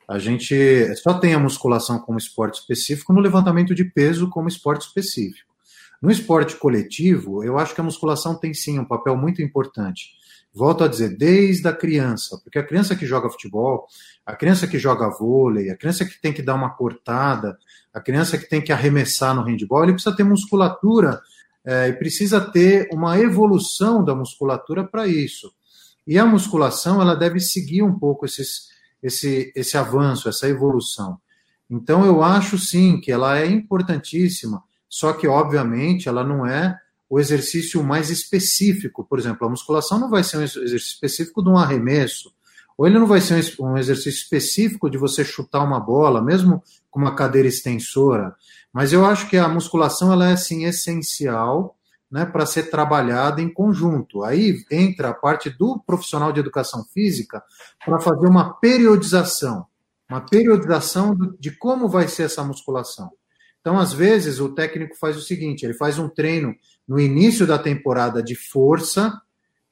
Speaker 4: A gente só tem a musculação como esporte específico no levantamento de peso como esporte específico. No esporte coletivo, eu acho que a musculação tem sim um papel muito importante. Volto a dizer, desde a criança, porque a criança que joga futebol, a criança que joga vôlei, a criança que tem que dar uma cortada, a criança que tem que arremessar no handball, ele precisa ter musculatura é, e precisa ter uma evolução da musculatura para isso. E a musculação ela deve seguir um pouco esses, esse, esse avanço, essa evolução. Então eu acho sim que ela é importantíssima, só que obviamente ela não é o exercício mais específico. Por exemplo, a musculação não vai ser um exercício específico de um arremesso, ou ele não vai ser um exercício específico de você chutar uma bola, mesmo com uma cadeira extensora. Mas eu acho que a musculação ela é assim essencial né, para ser trabalhada em conjunto. Aí entra a parte do profissional de educação física para fazer uma periodização, uma periodização de como vai ser essa musculação. Então, às vezes, o técnico faz o seguinte: ele faz um treino no início da temporada de força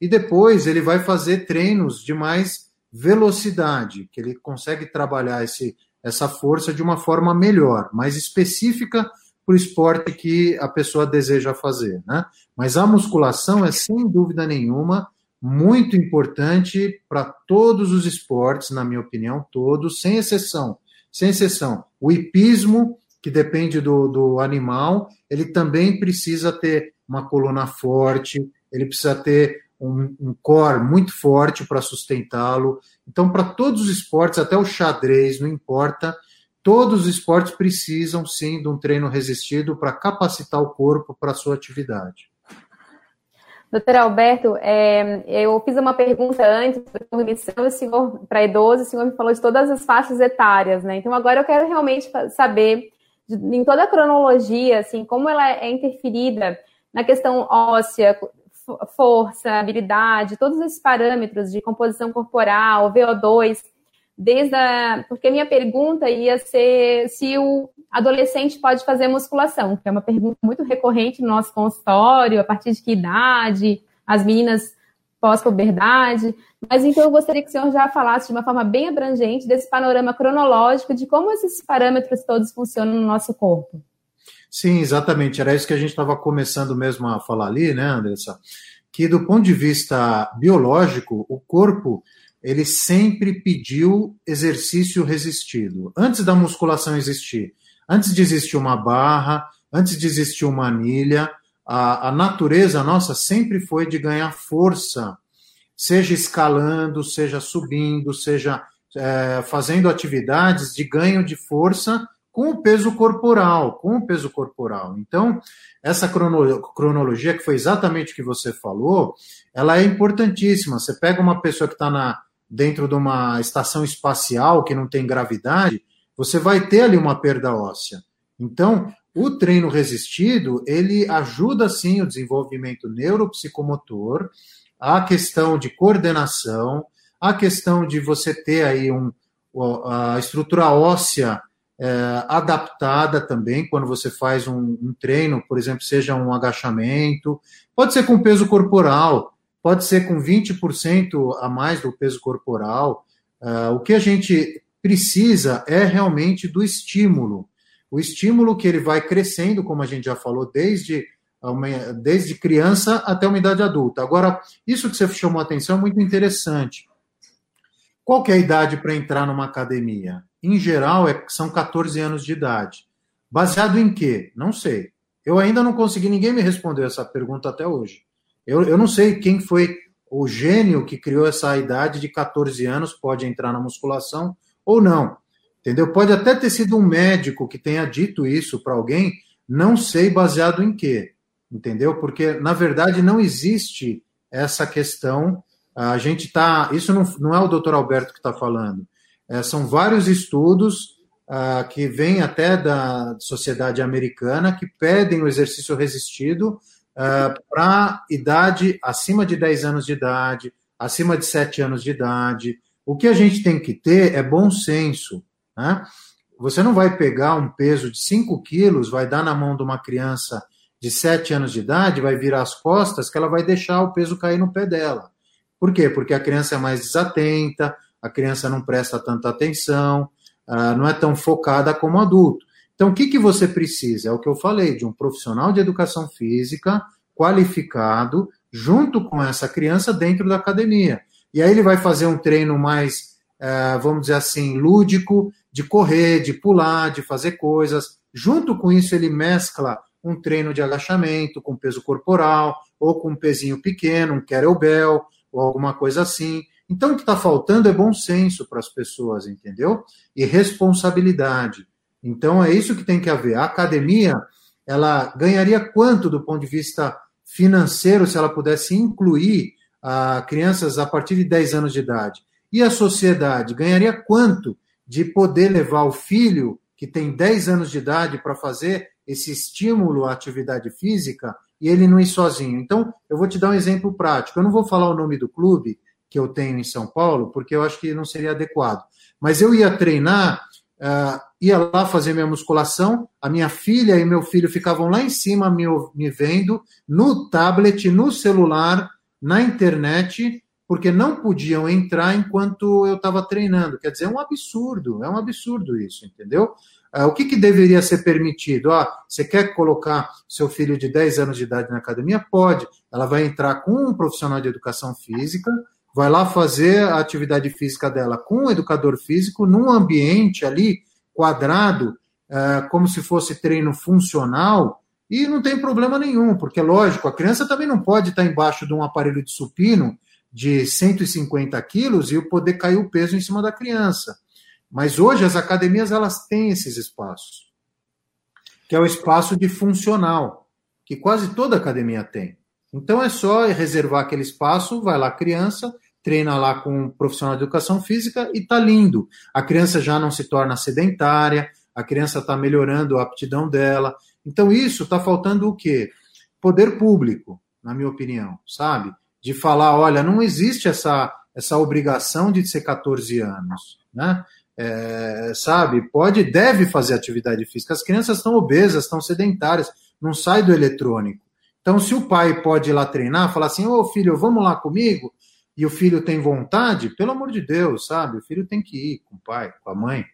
Speaker 4: e depois ele vai fazer treinos de mais velocidade, que ele consegue trabalhar esse essa força de uma forma melhor, mais específica para o esporte que a pessoa deseja fazer. Né? Mas a musculação é, sem dúvida nenhuma, muito importante para todos os esportes, na minha opinião, todos, sem exceção. Sem exceção. O hipismo, que depende do, do animal, ele também precisa ter uma coluna forte, ele precisa ter um, um core muito forte para sustentá-lo. Então, para todos os esportes, até o xadrez, não importa, todos os esportes precisam sim de um treino resistido para capacitar o corpo para a sua atividade.
Speaker 2: Doutor Alberto, é, eu fiz uma pergunta antes da senhor para idoso, o senhor me falou de todas as faixas etárias, né? Então agora eu quero realmente saber, em toda a cronologia, assim, como ela é interferida na questão óssea, força, habilidade, todos esses parâmetros de composição corporal, VO2, desde a, porque a minha pergunta ia ser se o adolescente pode fazer musculação, que é uma pergunta muito recorrente no nosso consultório, a partir de que idade, as meninas pós-puberdade, mas então eu gostaria que o senhor já falasse de uma forma bem abrangente desse panorama cronológico de como esses parâmetros todos funcionam no nosso corpo.
Speaker 4: Sim, exatamente. Era isso que a gente estava começando mesmo a falar ali, né, Andressa? Que do ponto de vista biológico, o corpo ele sempre pediu exercício resistido. Antes da musculação existir, antes de existir uma barra, antes de existir uma anilha, a, a natureza nossa sempre foi de ganhar força, seja escalando, seja subindo, seja é, fazendo atividades de ganho de força com o peso corporal, com o peso corporal. Então, essa cronologia, que foi exatamente o que você falou, ela é importantíssima. Você pega uma pessoa que está dentro de uma estação espacial que não tem gravidade, você vai ter ali uma perda óssea. Então, o treino resistido, ele ajuda sim o desenvolvimento neuropsicomotor, a questão de coordenação, a questão de você ter aí um, a estrutura óssea é, adaptada também quando você faz um, um, treino, por exemplo, seja um agachamento, pode ser com peso corporal, pode ser com 20% a mais do peso corporal. É, o que a gente precisa é realmente do estímulo. O estímulo que ele vai crescendo, como a gente já falou, desde, uma, desde criança até uma idade adulta. Agora, isso que você chamou a atenção é muito interessante. Qual é a idade para entrar numa academia? em geral, é, são 14 anos de idade. Baseado em quê? Não sei. Eu ainda não consegui, ninguém me respondeu essa pergunta até hoje. Eu, eu não sei quem foi o gênio que criou essa idade de 14 anos, pode entrar na musculação ou não. Entendeu? Pode até ter sido um médico que tenha dito isso para alguém, não sei baseado em quê. Entendeu? Porque, na verdade, não existe essa questão. A gente está. Isso não, não é o doutor Alberto que está falando. É, são vários estudos uh, que vêm até da sociedade americana que pedem o exercício resistido ah, para idade acima de 10 anos de idade, acima de 7 anos de idade. O que a gente tem que ter é bom senso. Né? Você não vai pegar um peso de 5 quilos, vai dar na mão de uma criança de 7 anos de idade, vai virar as costas, que ela vai deixar o peso cair no pé dela. Por quê? Porque a criança é mais desatenta, a criança não presta tanta atenção, uh, não é tão focada como adulto. Então, o que, que você precisa? É o que eu falei, de um profissional de educação física qualificado, junto com essa criança dentro da academia. E aí ele vai fazer um treino mais, uh, vamos dizer assim, lúdico, de correr, de pular, de fazer coisas. Junto com isso, ele mescla um treino de agachamento com peso corporal, ou com um pezinho pequeno, um kettlebell, ou alguma coisa assim. Então, o que está faltando é bom senso para as pessoas, entendeu? E responsabilidade. Então, é isso que tem que haver. A academia, ela ganharia quanto do ponto de vista financeiro se ela pudesse incluir ah, crianças a partir de 10 anos de idade? E a sociedade ganharia quanto de poder levar o filho que tem 10 anos de idade para fazer esse estímulo à atividade física e ele não ir sozinho? Então, eu vou te dar um exemplo prático. Eu não vou falar o nome do clube, que eu tenho em São Paulo, porque eu acho que não seria adequado. Mas eu ia treinar, uh, ia lá fazer minha musculação, a minha filha e meu filho ficavam lá em cima me, me vendo, no tablet, no celular, na internet, porque não podiam entrar enquanto eu estava treinando. Quer dizer, é um absurdo, é um absurdo isso, entendeu? Uh, o que, que, deveria ser permitido? Ah, você quer colocar seu filho de 10 anos de idade na academia? Pode. Ela vai entrar com um profissional de educação física, vai lá fazer a atividade física dela com um educador físico, num ambiente ali quadrado, é, como se fosse treino funcional, e não tem problema nenhum, porque, lógico, a criança também não pode estar embaixo de um aparelho de supino de 150 quilos e poder cair o peso em cima da criança. Mas hoje as academias elas têm esses espaços, que é o espaço de funcional, que quase toda academia tem. Então é só reservar aquele espaço, vai lá a criança, treina lá com um profissional de educação física e tá lindo. A criança já não se torna sedentária, a criança está melhorando a aptidão dela. Então, isso está faltando o quê? Poder público, na minha opinião, sabe? De falar, olha, não existe essa, essa obrigação de ser 14 anos, né? É, sabe? Pode, deve fazer atividade física. As crianças estão obesas, estão sedentárias, não sai do eletrônico. Então, se o pai pode ir lá treinar, falar assim, ô filho, vamos lá comigo, e o filho tem vontade, pelo amor de Deus, sabe? O filho tem que ir com o pai, com a mãe.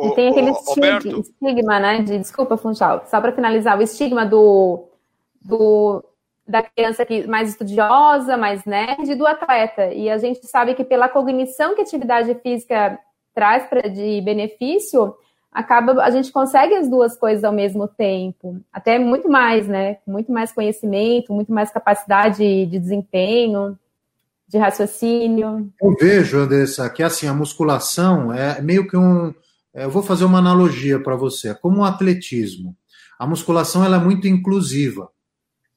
Speaker 2: E tem aquele estigma, estigma, né? De, desculpa, Funchal, só para finalizar, o estigma do, do da criança que mais estudiosa, mais nerd, do atleta. E a gente sabe que pela cognição que a atividade física traz pra, de benefício, acaba a gente consegue as duas coisas ao mesmo tempo, até muito mais, né? Muito mais conhecimento, muito mais capacidade de desempenho de raciocínio?
Speaker 4: Eu vejo, Andressa, que assim, a musculação é meio que um. Eu vou fazer uma analogia para você, é como o um atletismo. A musculação ela é muito inclusiva,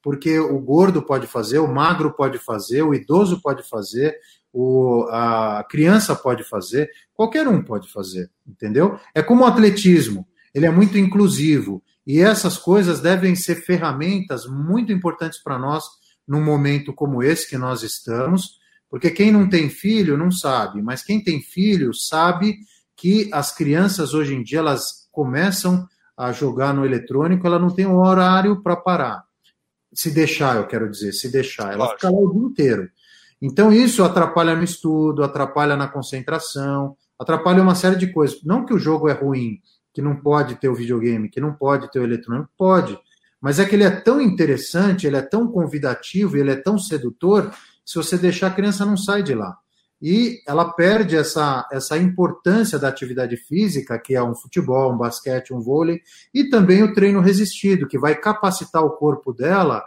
Speaker 4: porque o gordo pode fazer, o magro pode fazer, o idoso pode fazer, o, a criança pode fazer, qualquer um pode fazer, entendeu? É como o atletismo, ele é muito inclusivo. E essas coisas devem ser ferramentas muito importantes para nós num momento como esse que nós estamos, porque quem não tem filho não sabe, mas quem tem filho sabe que as crianças hoje em dia elas começam a jogar no eletrônico, ela não tem um horário para parar. Se deixar, eu quero dizer, se deixar, ela Lógico. fica lá o dia inteiro. Então isso atrapalha no estudo, atrapalha na concentração, atrapalha uma série de coisas. Não que o jogo é ruim, que não pode ter o videogame, que não pode ter o eletrônico, pode. Mas é que ele é tão interessante, ele é tão convidativo, ele é tão sedutor se você deixar, a criança não sai de lá. E ela perde essa, essa importância da atividade física, que é um futebol, um basquete, um vôlei, e também o treino resistido, que vai capacitar o corpo dela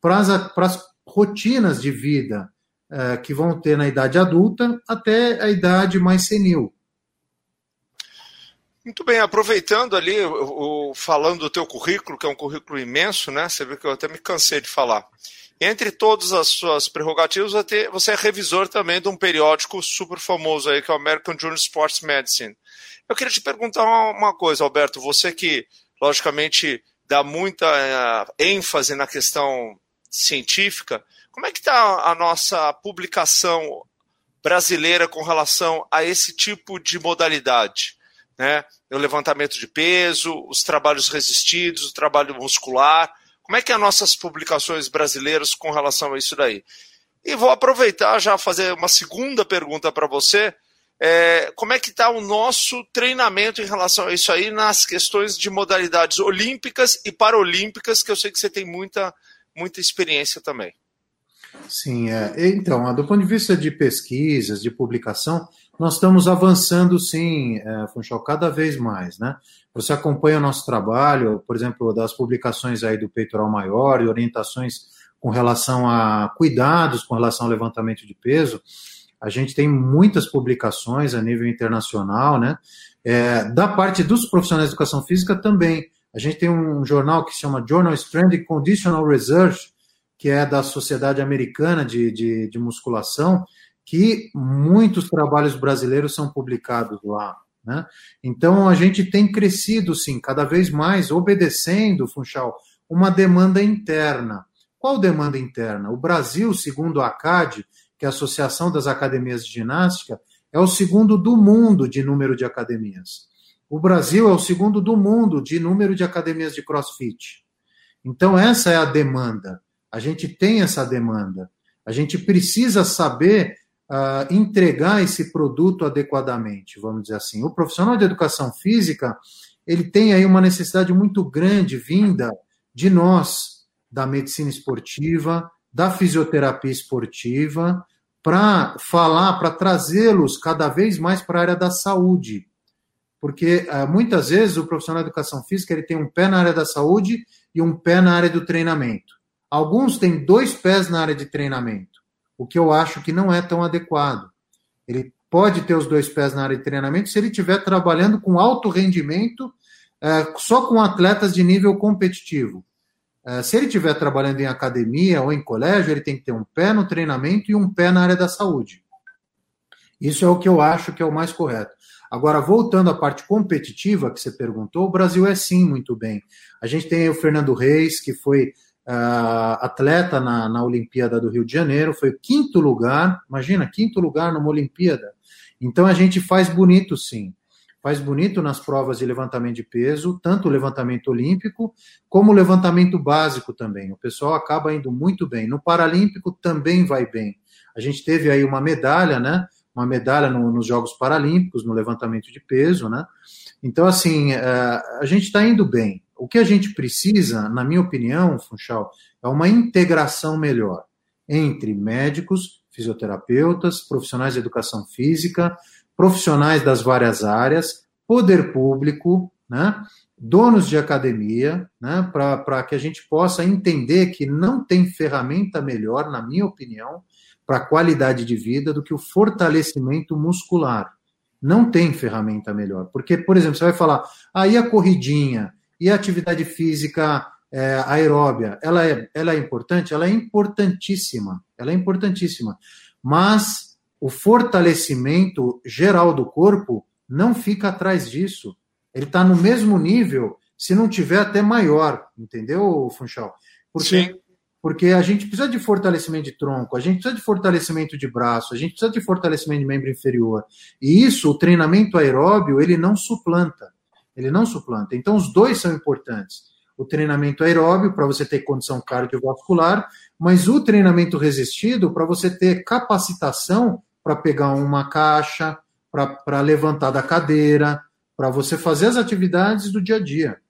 Speaker 4: para as rotinas de vida é, que vão ter na idade adulta até a idade mais senil.
Speaker 1: Muito bem, aproveitando ali, o, o, falando do teu currículo, que é um currículo imenso, né? Você vê que eu até me cansei de falar. Entre todas as suas prerrogativas, você é revisor também de um periódico super famoso aí, que é o American Journal of Sports Medicine. Eu queria te perguntar uma coisa, Alberto. Você que, logicamente, dá muita eh, ênfase na questão científica, como é que está a nossa publicação brasileira com relação a esse tipo de modalidade? Né? O levantamento de peso, os trabalhos resistidos, o trabalho muscular. Como é que é as nossas publicações brasileiras com relação a isso daí? E vou aproveitar já fazer uma segunda pergunta para você. É, como é que está o nosso treinamento em relação a isso aí nas questões de modalidades olímpicas e paralímpicas, que eu sei que você tem muita, muita experiência também.
Speaker 4: Sim, é. então, do ponto de vista de pesquisas, de publicação, nós estamos avançando sim, é, Funchal, cada vez mais, né? Você acompanha o nosso trabalho, por exemplo, das publicações aí do peitoral maior e orientações com relação a cuidados com relação ao levantamento de peso. A gente tem muitas publicações a nível internacional, né? É, da parte dos profissionais de educação física também. A gente tem um jornal que se chama Journal Strength Conditional Research, que é da Sociedade Americana de, de, de Musculação, que muitos trabalhos brasileiros são publicados lá. Né? Então, a gente tem crescido, sim, cada vez mais, obedecendo, Funchal, uma demanda interna. Qual demanda interna? O Brasil, segundo a ACAD, que é a Associação das Academias de Ginástica, é o segundo do mundo de número de academias. O Brasil é o segundo do mundo de número de academias de crossfit. Então, essa é a demanda. A gente tem essa demanda. A gente precisa saber uh, entregar esse produto adequadamente, vamos dizer assim. O profissional de educação física, ele tem aí uma necessidade muito grande vinda de nós, da medicina esportiva, da fisioterapia esportiva, para falar, para trazê-los cada vez mais para a área da saúde. Porque uh, muitas vezes o profissional de educação física ele tem um pé na área da saúde e um pé na área do treinamento. Alguns têm dois pés na área de treinamento o que eu acho que não é tão adequado. Ele pode ter os dois pés na área de treinamento se ele estiver trabalhando com alto rendimento, é, só com atletas de nível competitivo. É, se ele estiver trabalhando em academia ou em colégio, ele tem que ter um pé no treinamento e um pé na área da saúde. Isso é o que eu acho que é o mais correto. Agora, voltando à parte competitiva que você perguntou, o Brasil é sim muito bem. A gente tem o Fernando Reis, que foi uh, atleta na, na Olimpíada do Rio de Janeiro, foi o quinto lugar, imagina, quinto lugar numa Olimpíada. Então a gente faz bonito sim, faz bonito nas provas de levantamento de peso, tanto o levantamento olímpico como o levantamento básico também. O pessoal acaba indo muito bem. No Paralímpico também vai bem. A gente teve aí uma medalha, né? Uma medalha no, nos Jogos Paralímpicos, no levantamento de peso, né? Então, assim, uh, a gente está indo bem. O que a gente precisa, na minha opinião, Funchal, é uma integração melhor entre médicos, fisioterapeutas, profissionais de educação física, profissionais das várias áreas, poder público, né, donos de academia, né, para que a gente possa entender que não tem ferramenta melhor, na minha opinião, para a qualidade de vida do que o fortalecimento muscular. Não tem ferramenta melhor. Porque, por exemplo, você vai falar, aí ah, a corridinha, e a atividade física é, aeróbia, ela é, ela é importante? Ela é importantíssima. Ela é importantíssima. Mas o fortalecimento geral do corpo não fica atrás disso. Ele está no mesmo nível, se não tiver até maior, entendeu, Funchal? Porque, Sim. Porque a gente precisa de fortalecimento de tronco, a gente precisa de fortalecimento de braço, a gente precisa de fortalecimento de membro inferior. E isso, o treinamento aeróbio, ele não suplanta. Ele não suplanta. Então, os dois são importantes. O treinamento aeróbio, para você ter condição cardiovascular, mas o treinamento resistido, para você ter capacitação para pegar uma caixa, para levantar da cadeira, para você fazer as atividades do dia a dia.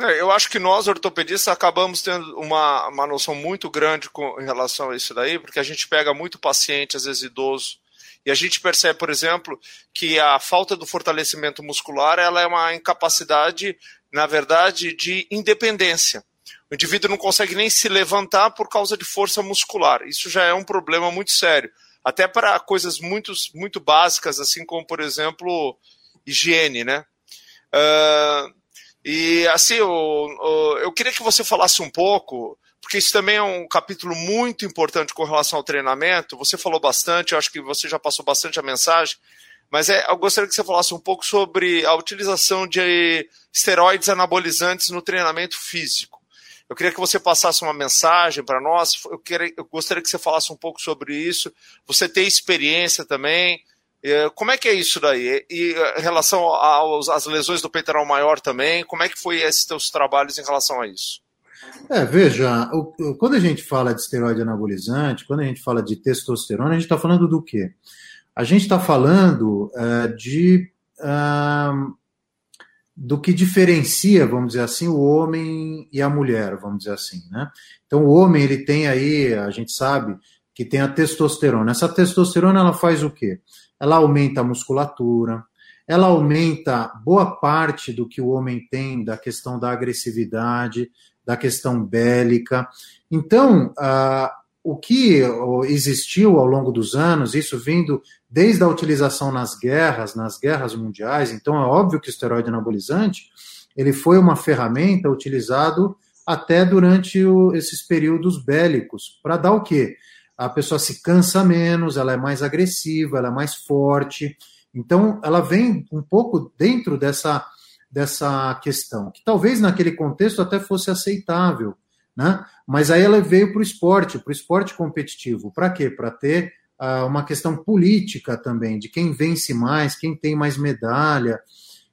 Speaker 1: É, eu acho que nós, ortopedistas, acabamos tendo uma, uma noção muito grande com, em relação a isso daí, porque a gente pega muito paciente, às vezes idoso, e a gente percebe, por exemplo, que a falta do fortalecimento muscular ela é uma incapacidade, na verdade, de independência. O indivíduo não consegue nem se levantar por causa de força muscular. Isso já é um problema muito sério. Até para coisas muito, muito básicas, assim como, por exemplo, higiene, né? Uh, e assim, eu, eu queria que você falasse um pouco, porque isso também é um capítulo muito importante com relação ao treinamento. Você falou bastante, eu acho que você já passou bastante a mensagem, mas é, eu gostaria que você falasse um pouco sobre a utilização de esteroides anabolizantes no treinamento físico. Eu queria que você passasse uma mensagem para nós. Eu, queria, eu gostaria que você falasse um pouco sobre isso. Você tem experiência também. É, como é que é isso daí? E em relação às lesões do peitoral maior também, como é que foi esses teus trabalhos em relação a isso?
Speaker 4: É, veja, o, quando a gente fala de esteroide anabolizante, quando a gente fala de testosterona, a gente está falando do quê? A gente está falando uh, de uh, do que diferencia, vamos dizer assim, o homem e a mulher, vamos dizer assim, né? Então, o homem ele tem aí, a gente sabe que tem a testosterona. Essa testosterona ela faz o quê? ela aumenta a musculatura, ela aumenta boa parte do que o homem tem da questão da agressividade, da questão bélica. Então, uh, o que existiu ao longo dos anos, isso vindo desde a utilização nas guerras, nas guerras mundiais, então é óbvio que o esteroide anabolizante ele foi uma ferramenta utilizado até durante o, esses períodos bélicos para dar o quê? a pessoa se cansa menos, ela é mais agressiva, ela é mais forte. Então, ela vem um pouco dentro dessa, dessa questão, que talvez naquele contexto até fosse aceitável, né? Mas aí ela veio para o esporte, para o esporte competitivo. Para quê? Para ter uh, uma questão política também, de quem vence mais, quem tem mais medalha.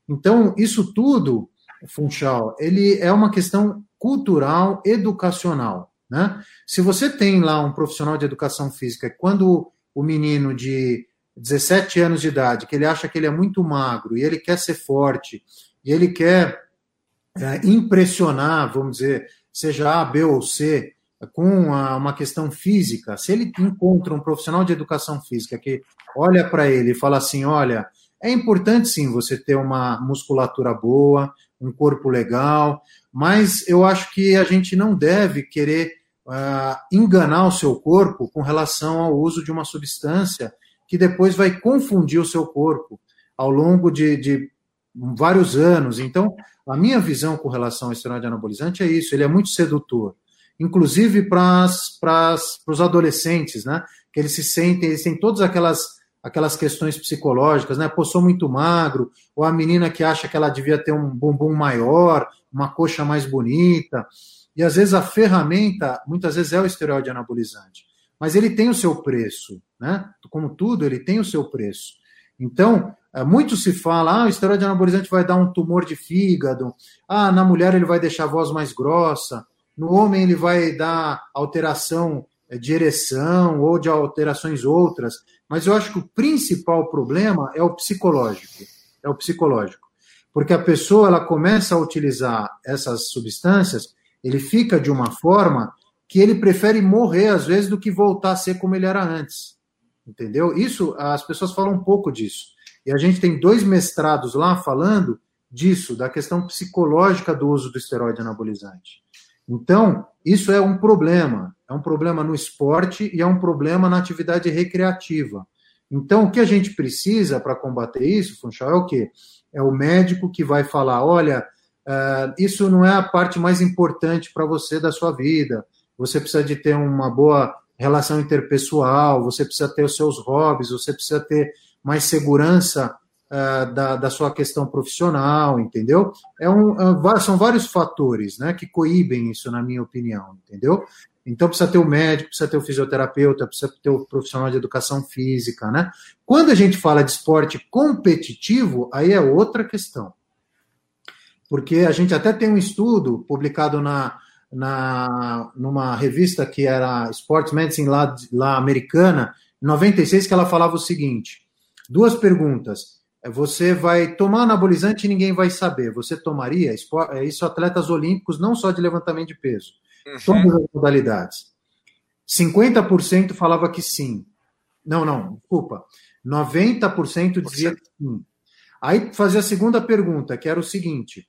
Speaker 4: Então, isso tudo, Funchal, ele é uma questão cultural, educacional. Né? Se você tem lá um profissional de educação física, quando o menino de 17 anos de idade, que ele acha que ele é muito magro e ele quer ser forte, e ele quer é, impressionar, vamos dizer, seja A, B ou C, com a, uma questão física, se ele encontra um profissional de educação física que olha para ele e fala assim: olha, é importante sim você ter uma musculatura boa, um corpo legal, mas eu acho que a gente não deve querer uh, enganar o seu corpo com relação ao uso de uma substância que depois vai confundir o seu corpo ao longo de, de vários anos. Então, a minha visão com relação ao esteroide anabolizante é isso, ele é muito sedutor. Inclusive para os adolescentes, né? Que eles se sentem, eles têm todas aquelas aquelas questões psicológicas, né? Pô, sou muito magro, ou a menina que acha que ela devia ter um bumbum maior, uma coxa mais bonita. E às vezes a ferramenta, muitas vezes é o esteroide anabolizante. Mas ele tem o seu preço, né? Como tudo, ele tem o seu preço. Então, muito se fala, ah, o esteroide anabolizante vai dar um tumor de fígado, ah, na mulher ele vai deixar a voz mais grossa, no homem ele vai dar alteração é, de ereção ou de alterações outras. Mas eu acho que o principal problema é o psicológico. É o psicológico. Porque a pessoa ela começa a utilizar essas substâncias, ele fica de uma forma que ele prefere morrer às vezes do que voltar a ser como ele era antes. Entendeu? Isso as pessoas falam um pouco disso. E a gente tem dois mestrados lá falando disso, da questão psicológica do uso do esteroide anabolizante. Então, isso é um problema. É um problema no esporte e é um problema na atividade recreativa. Então, o que a gente precisa para combater isso, Funchal, é o quê? É o médico que vai falar: olha, uh, isso não é a parte mais importante para você da sua vida. Você precisa de ter uma boa relação interpessoal, você precisa ter os seus hobbies, você precisa ter mais segurança uh, da, da sua questão profissional, entendeu? É um, uh, são vários fatores né, que coíbem isso, na minha opinião, entendeu? Então precisa ter o médico, precisa ter o fisioterapeuta, precisa ter o profissional de educação física, né? Quando a gente fala de esporte competitivo, aí é outra questão. Porque a gente até tem um estudo publicado na, na numa revista que era Sports Medicine lá, lá americana, em 96, que ela falava o seguinte: duas perguntas. Você vai tomar anabolizante e ninguém vai saber. Você tomaria? É, isso atletas olímpicos, não só de levantamento de peso, uhum. todas as modalidades. 50% falava que sim. Não, não, desculpa. 90% dizia que sim. Aí fazia a segunda pergunta, que era o seguinte: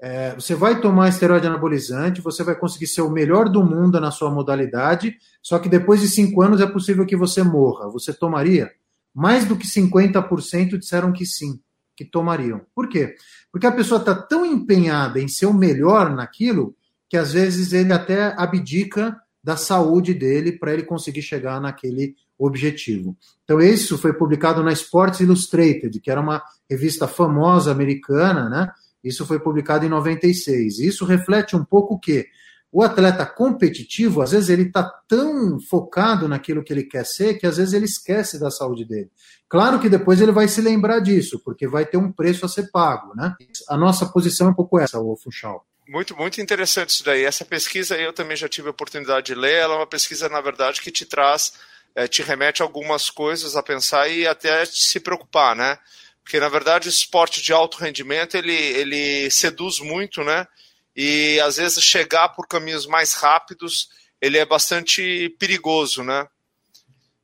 Speaker 4: é, você vai tomar esteroide anabolizante, você vai conseguir ser o melhor do mundo na sua modalidade, só que depois de cinco anos é possível que você morra. Você tomaria? Mais do que 50% disseram que sim, que tomariam. Por quê? Porque a pessoa está tão empenhada em ser o melhor naquilo que às vezes ele até abdica da saúde dele para ele conseguir chegar naquele objetivo. Então, isso foi publicado na Sports Illustrated, que era uma revista famosa americana, né? Isso foi publicado em 96. Isso reflete um pouco o quê? O atleta competitivo, às vezes, ele está tão focado naquilo que ele quer ser que às vezes ele esquece da saúde dele. Claro que depois ele vai se lembrar disso, porque vai ter um preço a ser pago, né? A nossa posição é um pouco essa, o Funchal.
Speaker 1: Muito, muito interessante isso daí. Essa pesquisa eu também já tive a oportunidade de ler. Ela é uma pesquisa, na verdade, que te traz, é, te remete algumas coisas a pensar e até se preocupar, né? Porque, na verdade, o esporte de alto rendimento, ele, ele seduz muito, né? E, às vezes, chegar por caminhos mais rápidos, ele é bastante perigoso, né?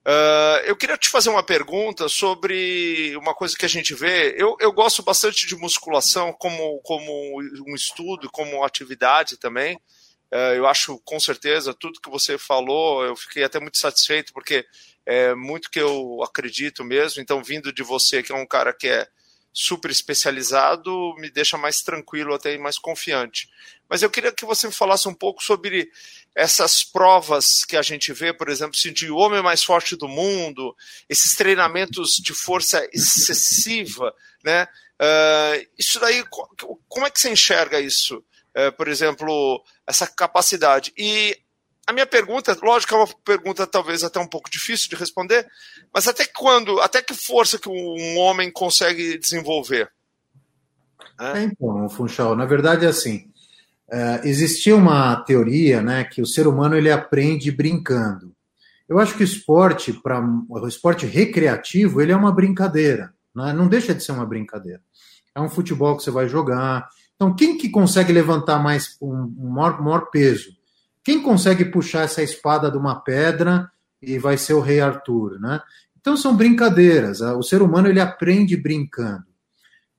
Speaker 1: Uh, eu queria te fazer uma pergunta sobre uma coisa que a gente vê. Eu, eu gosto bastante de musculação como, como um estudo, como atividade também. Uh, eu acho, com certeza, tudo que você falou, eu fiquei até muito satisfeito, porque é muito que eu acredito mesmo. Então, vindo de você, que é um cara que é super especializado, me deixa mais tranquilo, até mais confiante. Mas eu queria que você me falasse um pouco sobre essas provas que a gente vê, por exemplo, de homem mais forte do mundo, esses treinamentos de força excessiva, né? Uh, isso daí, como é que você enxerga isso? Uh, por exemplo, essa capacidade. E a minha pergunta, lógico, é uma pergunta talvez até um pouco difícil de responder, mas até quando, até que força que um homem consegue desenvolver?
Speaker 4: É, então, Funchal, na verdade é assim, é, existia uma teoria, né, que o ser humano ele aprende brincando. Eu acho que o esporte, para o esporte recreativo, ele é uma brincadeira, né? não deixa de ser uma brincadeira. É um futebol que você vai jogar. Então, quem que consegue levantar mais um, um maior, maior peso? Quem consegue puxar essa espada de uma pedra e vai ser o rei Arthur, né? Então são brincadeiras. O ser humano ele aprende brincando.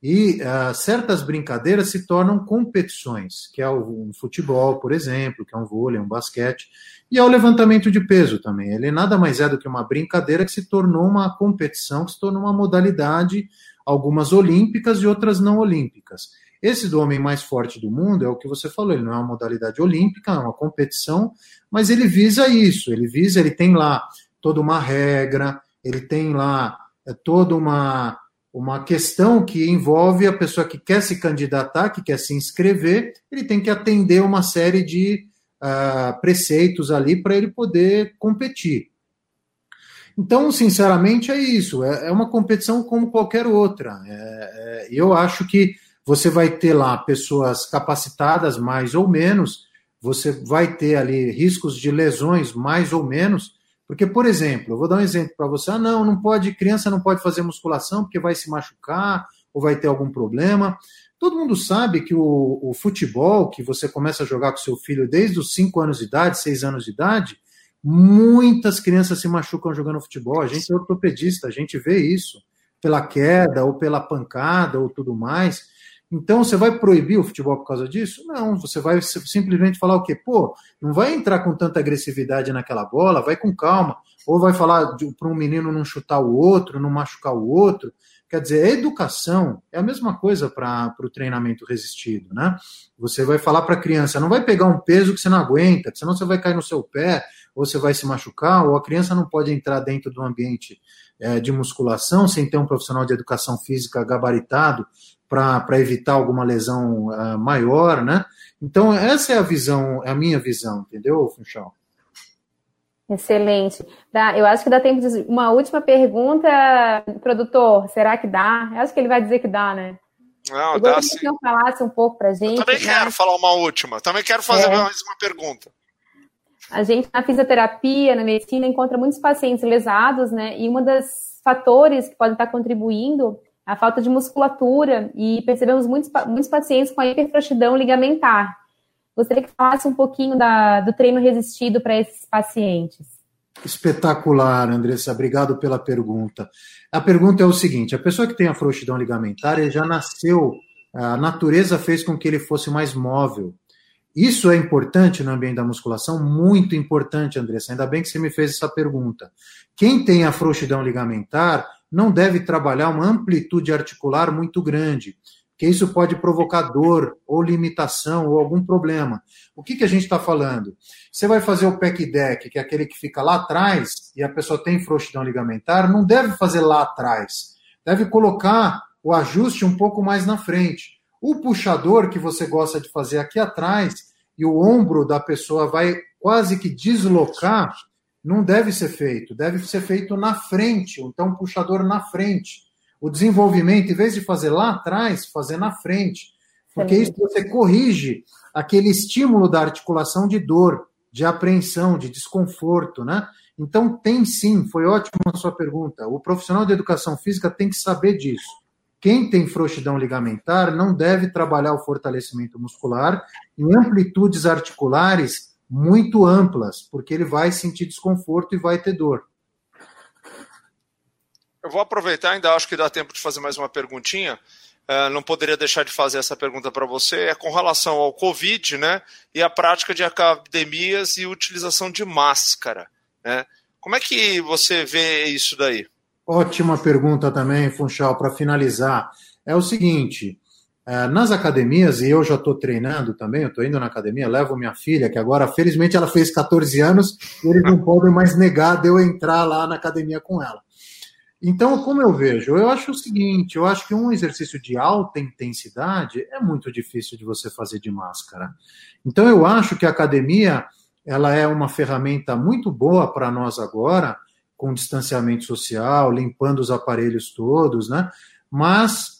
Speaker 4: E uh, certas brincadeiras se tornam competições, que é um futebol, por exemplo, que é um vôlei, um basquete, e é o levantamento de peso também. Ele nada mais é do que uma brincadeira que se tornou uma competição, que se tornou uma modalidade, algumas olímpicas e outras não olímpicas. Esse do homem mais forte do mundo é o que você falou, ele não é uma modalidade olímpica, é uma competição, mas ele visa isso, ele visa, ele tem lá toda uma regra, ele tem lá é, toda uma, uma questão que envolve a pessoa que quer se candidatar, que quer se inscrever, ele tem que atender uma série de uh, preceitos ali para ele poder competir. Então, sinceramente, é isso. É, é uma competição como qualquer outra. É, é, eu acho que você vai ter lá pessoas capacitadas mais ou menos, você vai ter ali riscos de lesões mais ou menos, porque, por exemplo, eu vou dar um exemplo para você, ah, não, não pode, criança não pode fazer musculação porque vai se machucar ou vai ter algum problema. Todo mundo sabe que o, o futebol, que você começa a jogar com seu filho desde os 5 anos de idade, 6 anos de idade, muitas crianças se machucam jogando futebol. A gente é ortopedista, a gente vê isso pela queda ou pela pancada ou tudo mais. Então, você vai proibir o futebol por causa disso? Não, você vai simplesmente falar o quê? Pô, não vai entrar com tanta agressividade naquela bola, vai com calma. Ou vai falar para um menino não chutar o outro, não machucar o outro. Quer dizer, a educação é a mesma coisa para o treinamento resistido, né? Você vai falar para a criança, não vai pegar um peso que você não aguenta, senão você vai cair no seu pé, ou você vai se machucar, ou a criança não pode entrar dentro do ambiente é, de musculação sem ter um profissional de educação física gabaritado para evitar alguma lesão uh, maior, né? Então, essa é a visão, é a minha visão, entendeu, Funchal?
Speaker 2: Excelente. Dá, eu acho que dá tempo de uma última pergunta, produtor. Será que dá? Eu acho que ele vai dizer que dá, né?
Speaker 1: Não, eu dá sim.
Speaker 2: que eu falasse um pouco para gente.
Speaker 1: Eu também né? quero falar uma última. Também quero fazer é. mais uma pergunta.
Speaker 2: A gente na fisioterapia, na medicina, encontra muitos pacientes lesados, né? E um dos fatores que podem estar contribuindo a falta de musculatura e percebemos muitos, muitos pacientes com a hiperfrouxidão ligamentar. Gostaria que falasse um pouquinho da, do treino resistido para esses pacientes.
Speaker 4: Espetacular, Andressa. Obrigado pela pergunta. A pergunta é o seguinte: a pessoa que tem a frouxidão ligamentar, ele já nasceu, a natureza fez com que ele fosse mais móvel. Isso é importante no ambiente da musculação? Muito importante, Andressa. Ainda bem que você me fez essa pergunta. Quem tem a frouxidão ligamentar, não deve trabalhar uma amplitude articular muito grande, que isso pode provocar dor ou limitação ou algum problema. O que, que a gente está falando? Você vai fazer o PEC deck, que é aquele que fica lá atrás e a pessoa tem frouxidão ligamentar, não deve fazer lá atrás. Deve colocar o ajuste um pouco mais na frente. O puxador que você gosta de fazer aqui atrás e o ombro da pessoa vai quase que deslocar, não deve ser feito, deve ser feito na frente, então um puxador na frente. O desenvolvimento, em vez de fazer lá atrás, fazer na frente. Porque isso você corrige aquele estímulo da articulação de dor, de apreensão, de desconforto, né? Então tem sim, foi ótima a sua pergunta. O profissional de educação física tem que saber disso. Quem tem frouxidão ligamentar não deve trabalhar o fortalecimento muscular em amplitudes articulares muito amplas, porque ele vai sentir desconforto e vai ter dor.
Speaker 1: Eu vou aproveitar, ainda acho que dá tempo de fazer mais uma perguntinha. Uh, não poderia deixar de fazer essa pergunta para você. É com relação ao Covid, né? E a prática de academias e utilização de máscara, né? Como é que você vê isso daí?
Speaker 4: Ótima pergunta também, Funchal, para finalizar. É o seguinte: nas academias, e eu já estou treinando também, eu estou indo na academia, levo minha filha, que agora, felizmente, ela fez 14 anos, e eles não podem mais negar de eu entrar lá na academia com ela. Então, como eu vejo? Eu acho o seguinte: eu acho que um exercício de alta intensidade é muito difícil de você fazer de máscara. Então, eu acho que a academia ela é uma ferramenta muito boa para nós agora com distanciamento social, limpando os aparelhos todos, né? Mas é,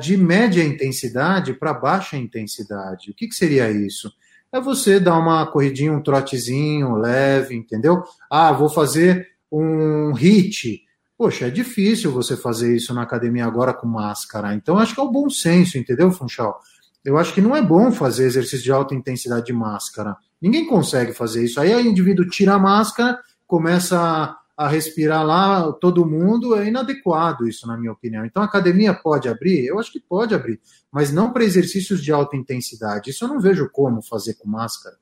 Speaker 4: de média intensidade para baixa intensidade. O que, que seria isso? É você dar uma corridinha, um trotezinho leve, entendeu? Ah, vou fazer um hit. Poxa, é difícil você fazer isso na academia agora com máscara. Então, acho que é o bom senso, entendeu, Funchal? Eu acho que não é bom fazer exercício de alta intensidade de máscara. Ninguém consegue fazer isso. Aí o indivíduo tira a máscara, começa a respirar lá todo mundo, é inadequado isso, na minha opinião. Então, a academia pode abrir? Eu acho que pode abrir, mas não para exercícios de alta intensidade. Isso eu não vejo como fazer com máscara.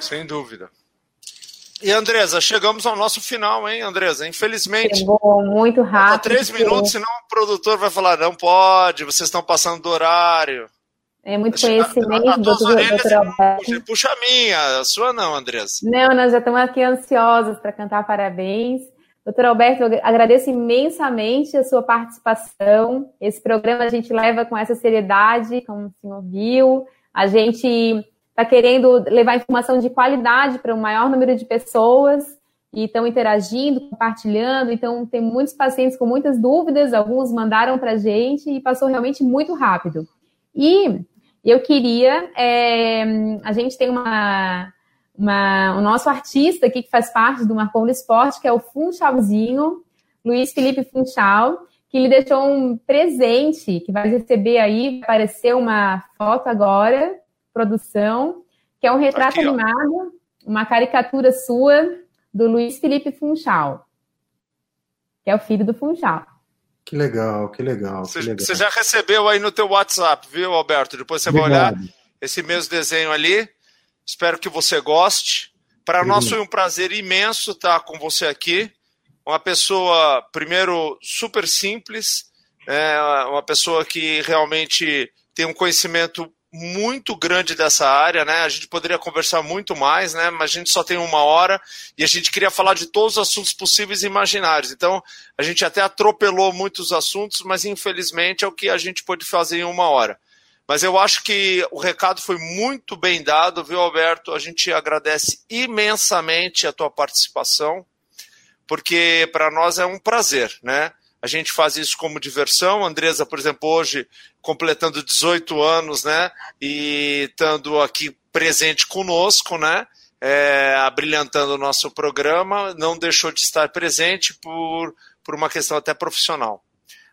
Speaker 1: Sem dúvida. E, Andresa, chegamos ao nosso final, hein, Andresa? Infelizmente.
Speaker 2: Chegou muito rápido.
Speaker 1: três minutos, senão o produtor vai falar: não pode, vocês estão passando do horário.
Speaker 2: É muito conhecimento, doutor, doutor
Speaker 1: Alberto. Puxa a minha, a sua não, Andressa.
Speaker 2: Não, nós já estamos aqui ansiosos para cantar parabéns. Doutor Alberto, eu agradeço imensamente a sua participação. Esse programa a gente leva com essa seriedade, como o senhor viu. A gente está querendo levar informação de qualidade para um maior número de pessoas e estão interagindo, compartilhando. Então, tem muitos pacientes com muitas dúvidas, alguns mandaram para a gente e passou realmente muito rápido. E eu queria. É, a gente tem uma, uma, o nosso artista aqui que faz parte do Marcou no Esporte, que é o Funchalzinho, Luiz Felipe Funchal, que lhe deixou um presente que vai receber aí, vai aparecer uma foto agora, produção, que é um retrato aqui, animado, uma caricatura sua do Luiz Felipe Funchal, que é o filho do Funchal.
Speaker 4: Que legal, que legal,
Speaker 1: você, já recebeu aí no teu WhatsApp, viu, Alberto? Depois você Obrigado. vai olhar esse mesmo desenho ali. Espero que você goste. Para nós foi um prazer imenso estar com você aqui. Uma pessoa, primeiro, super simples, é, uma pessoa que realmente tem um conhecimento muito grande dessa área, né? A gente poderia conversar muito mais, né? Mas a gente só tem uma hora e a gente queria falar de todos os assuntos possíveis e imaginários. Então, a gente até atropelou muitos assuntos, mas infelizmente é o que a gente pôde fazer em uma hora. Mas eu acho que o recado foi muito bem dado, viu, Alberto? A gente agradece imensamente a tua participação, porque para nós é um prazer, né? A gente faz isso como diversão. A Andresa, por exemplo, hoje completando 18 anos, né? E estando aqui presente conosco, né? É, abrilhantando o nosso programa, não deixou de estar presente por, por uma questão até profissional.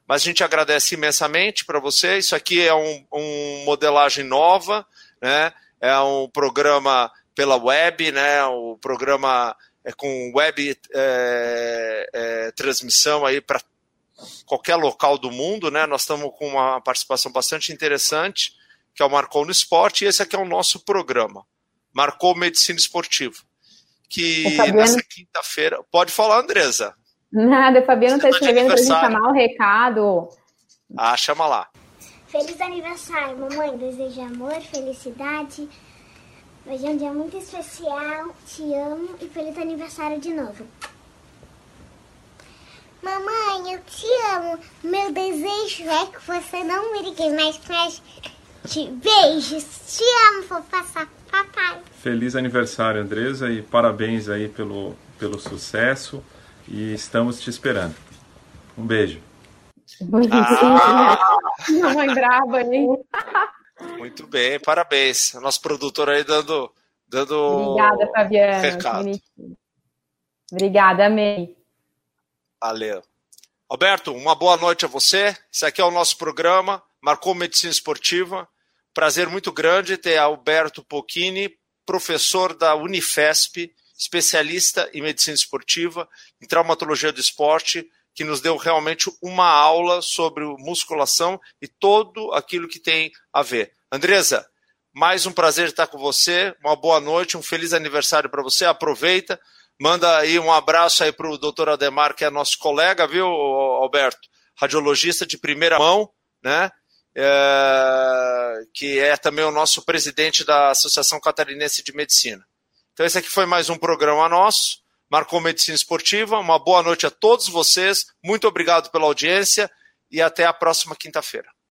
Speaker 1: Mas a gente agradece imensamente para você. Isso aqui é um, um modelagem nova, né? É um programa pela web, né? O programa é com web é, é, transmissão aí para qualquer local do mundo, né? Nós estamos com uma participação bastante interessante, que é o Marcou no Esporte, e esse aqui é o nosso programa, Marcou Medicina Esportiva. Que nessa quinta-feira. Pode falar, Andresa.
Speaker 2: Nada, o Fabiano está escrevendo para a gente chamar o recado.
Speaker 1: Ah, chama lá.
Speaker 6: Feliz aniversário, mamãe. Desejo amor, felicidade. Hoje é um dia muito especial. Te amo e feliz aniversário de novo. Mamãe, eu te amo. Meu desejo é que você não me ligue mais pra te beijos. Te amo, vou passar papai.
Speaker 7: Feliz aniversário, Andresa, e parabéns aí pelo, pelo sucesso. E estamos te esperando. Um beijo.
Speaker 2: Ah. Mamãe brava, hein?
Speaker 1: Muito bem, parabéns. Nosso produtor aí dando. dando
Speaker 2: Obrigada, Fabiana.
Speaker 1: Recado.
Speaker 2: Obrigada, amei.
Speaker 1: Valeu. Alberto, uma boa noite a você. Esse aqui é o nosso programa, Marcou Medicina Esportiva. Prazer muito grande ter Alberto Pocchini, professor da Unifesp, especialista em medicina esportiva, em traumatologia do esporte, que nos deu realmente uma aula sobre musculação e todo aquilo que tem a ver. Andresa, mais um prazer estar com você. Uma boa noite, um feliz aniversário para você. Aproveita. Manda aí um abraço aí para o doutor Ademar, que é nosso colega, viu, Alberto? Radiologista de primeira mão, né? É, que é também o nosso presidente da Associação Catarinense de Medicina. Então, esse aqui foi mais um programa nosso. Marcou Medicina Esportiva. Uma boa noite a todos vocês. Muito obrigado pela audiência e até a próxima quinta-feira.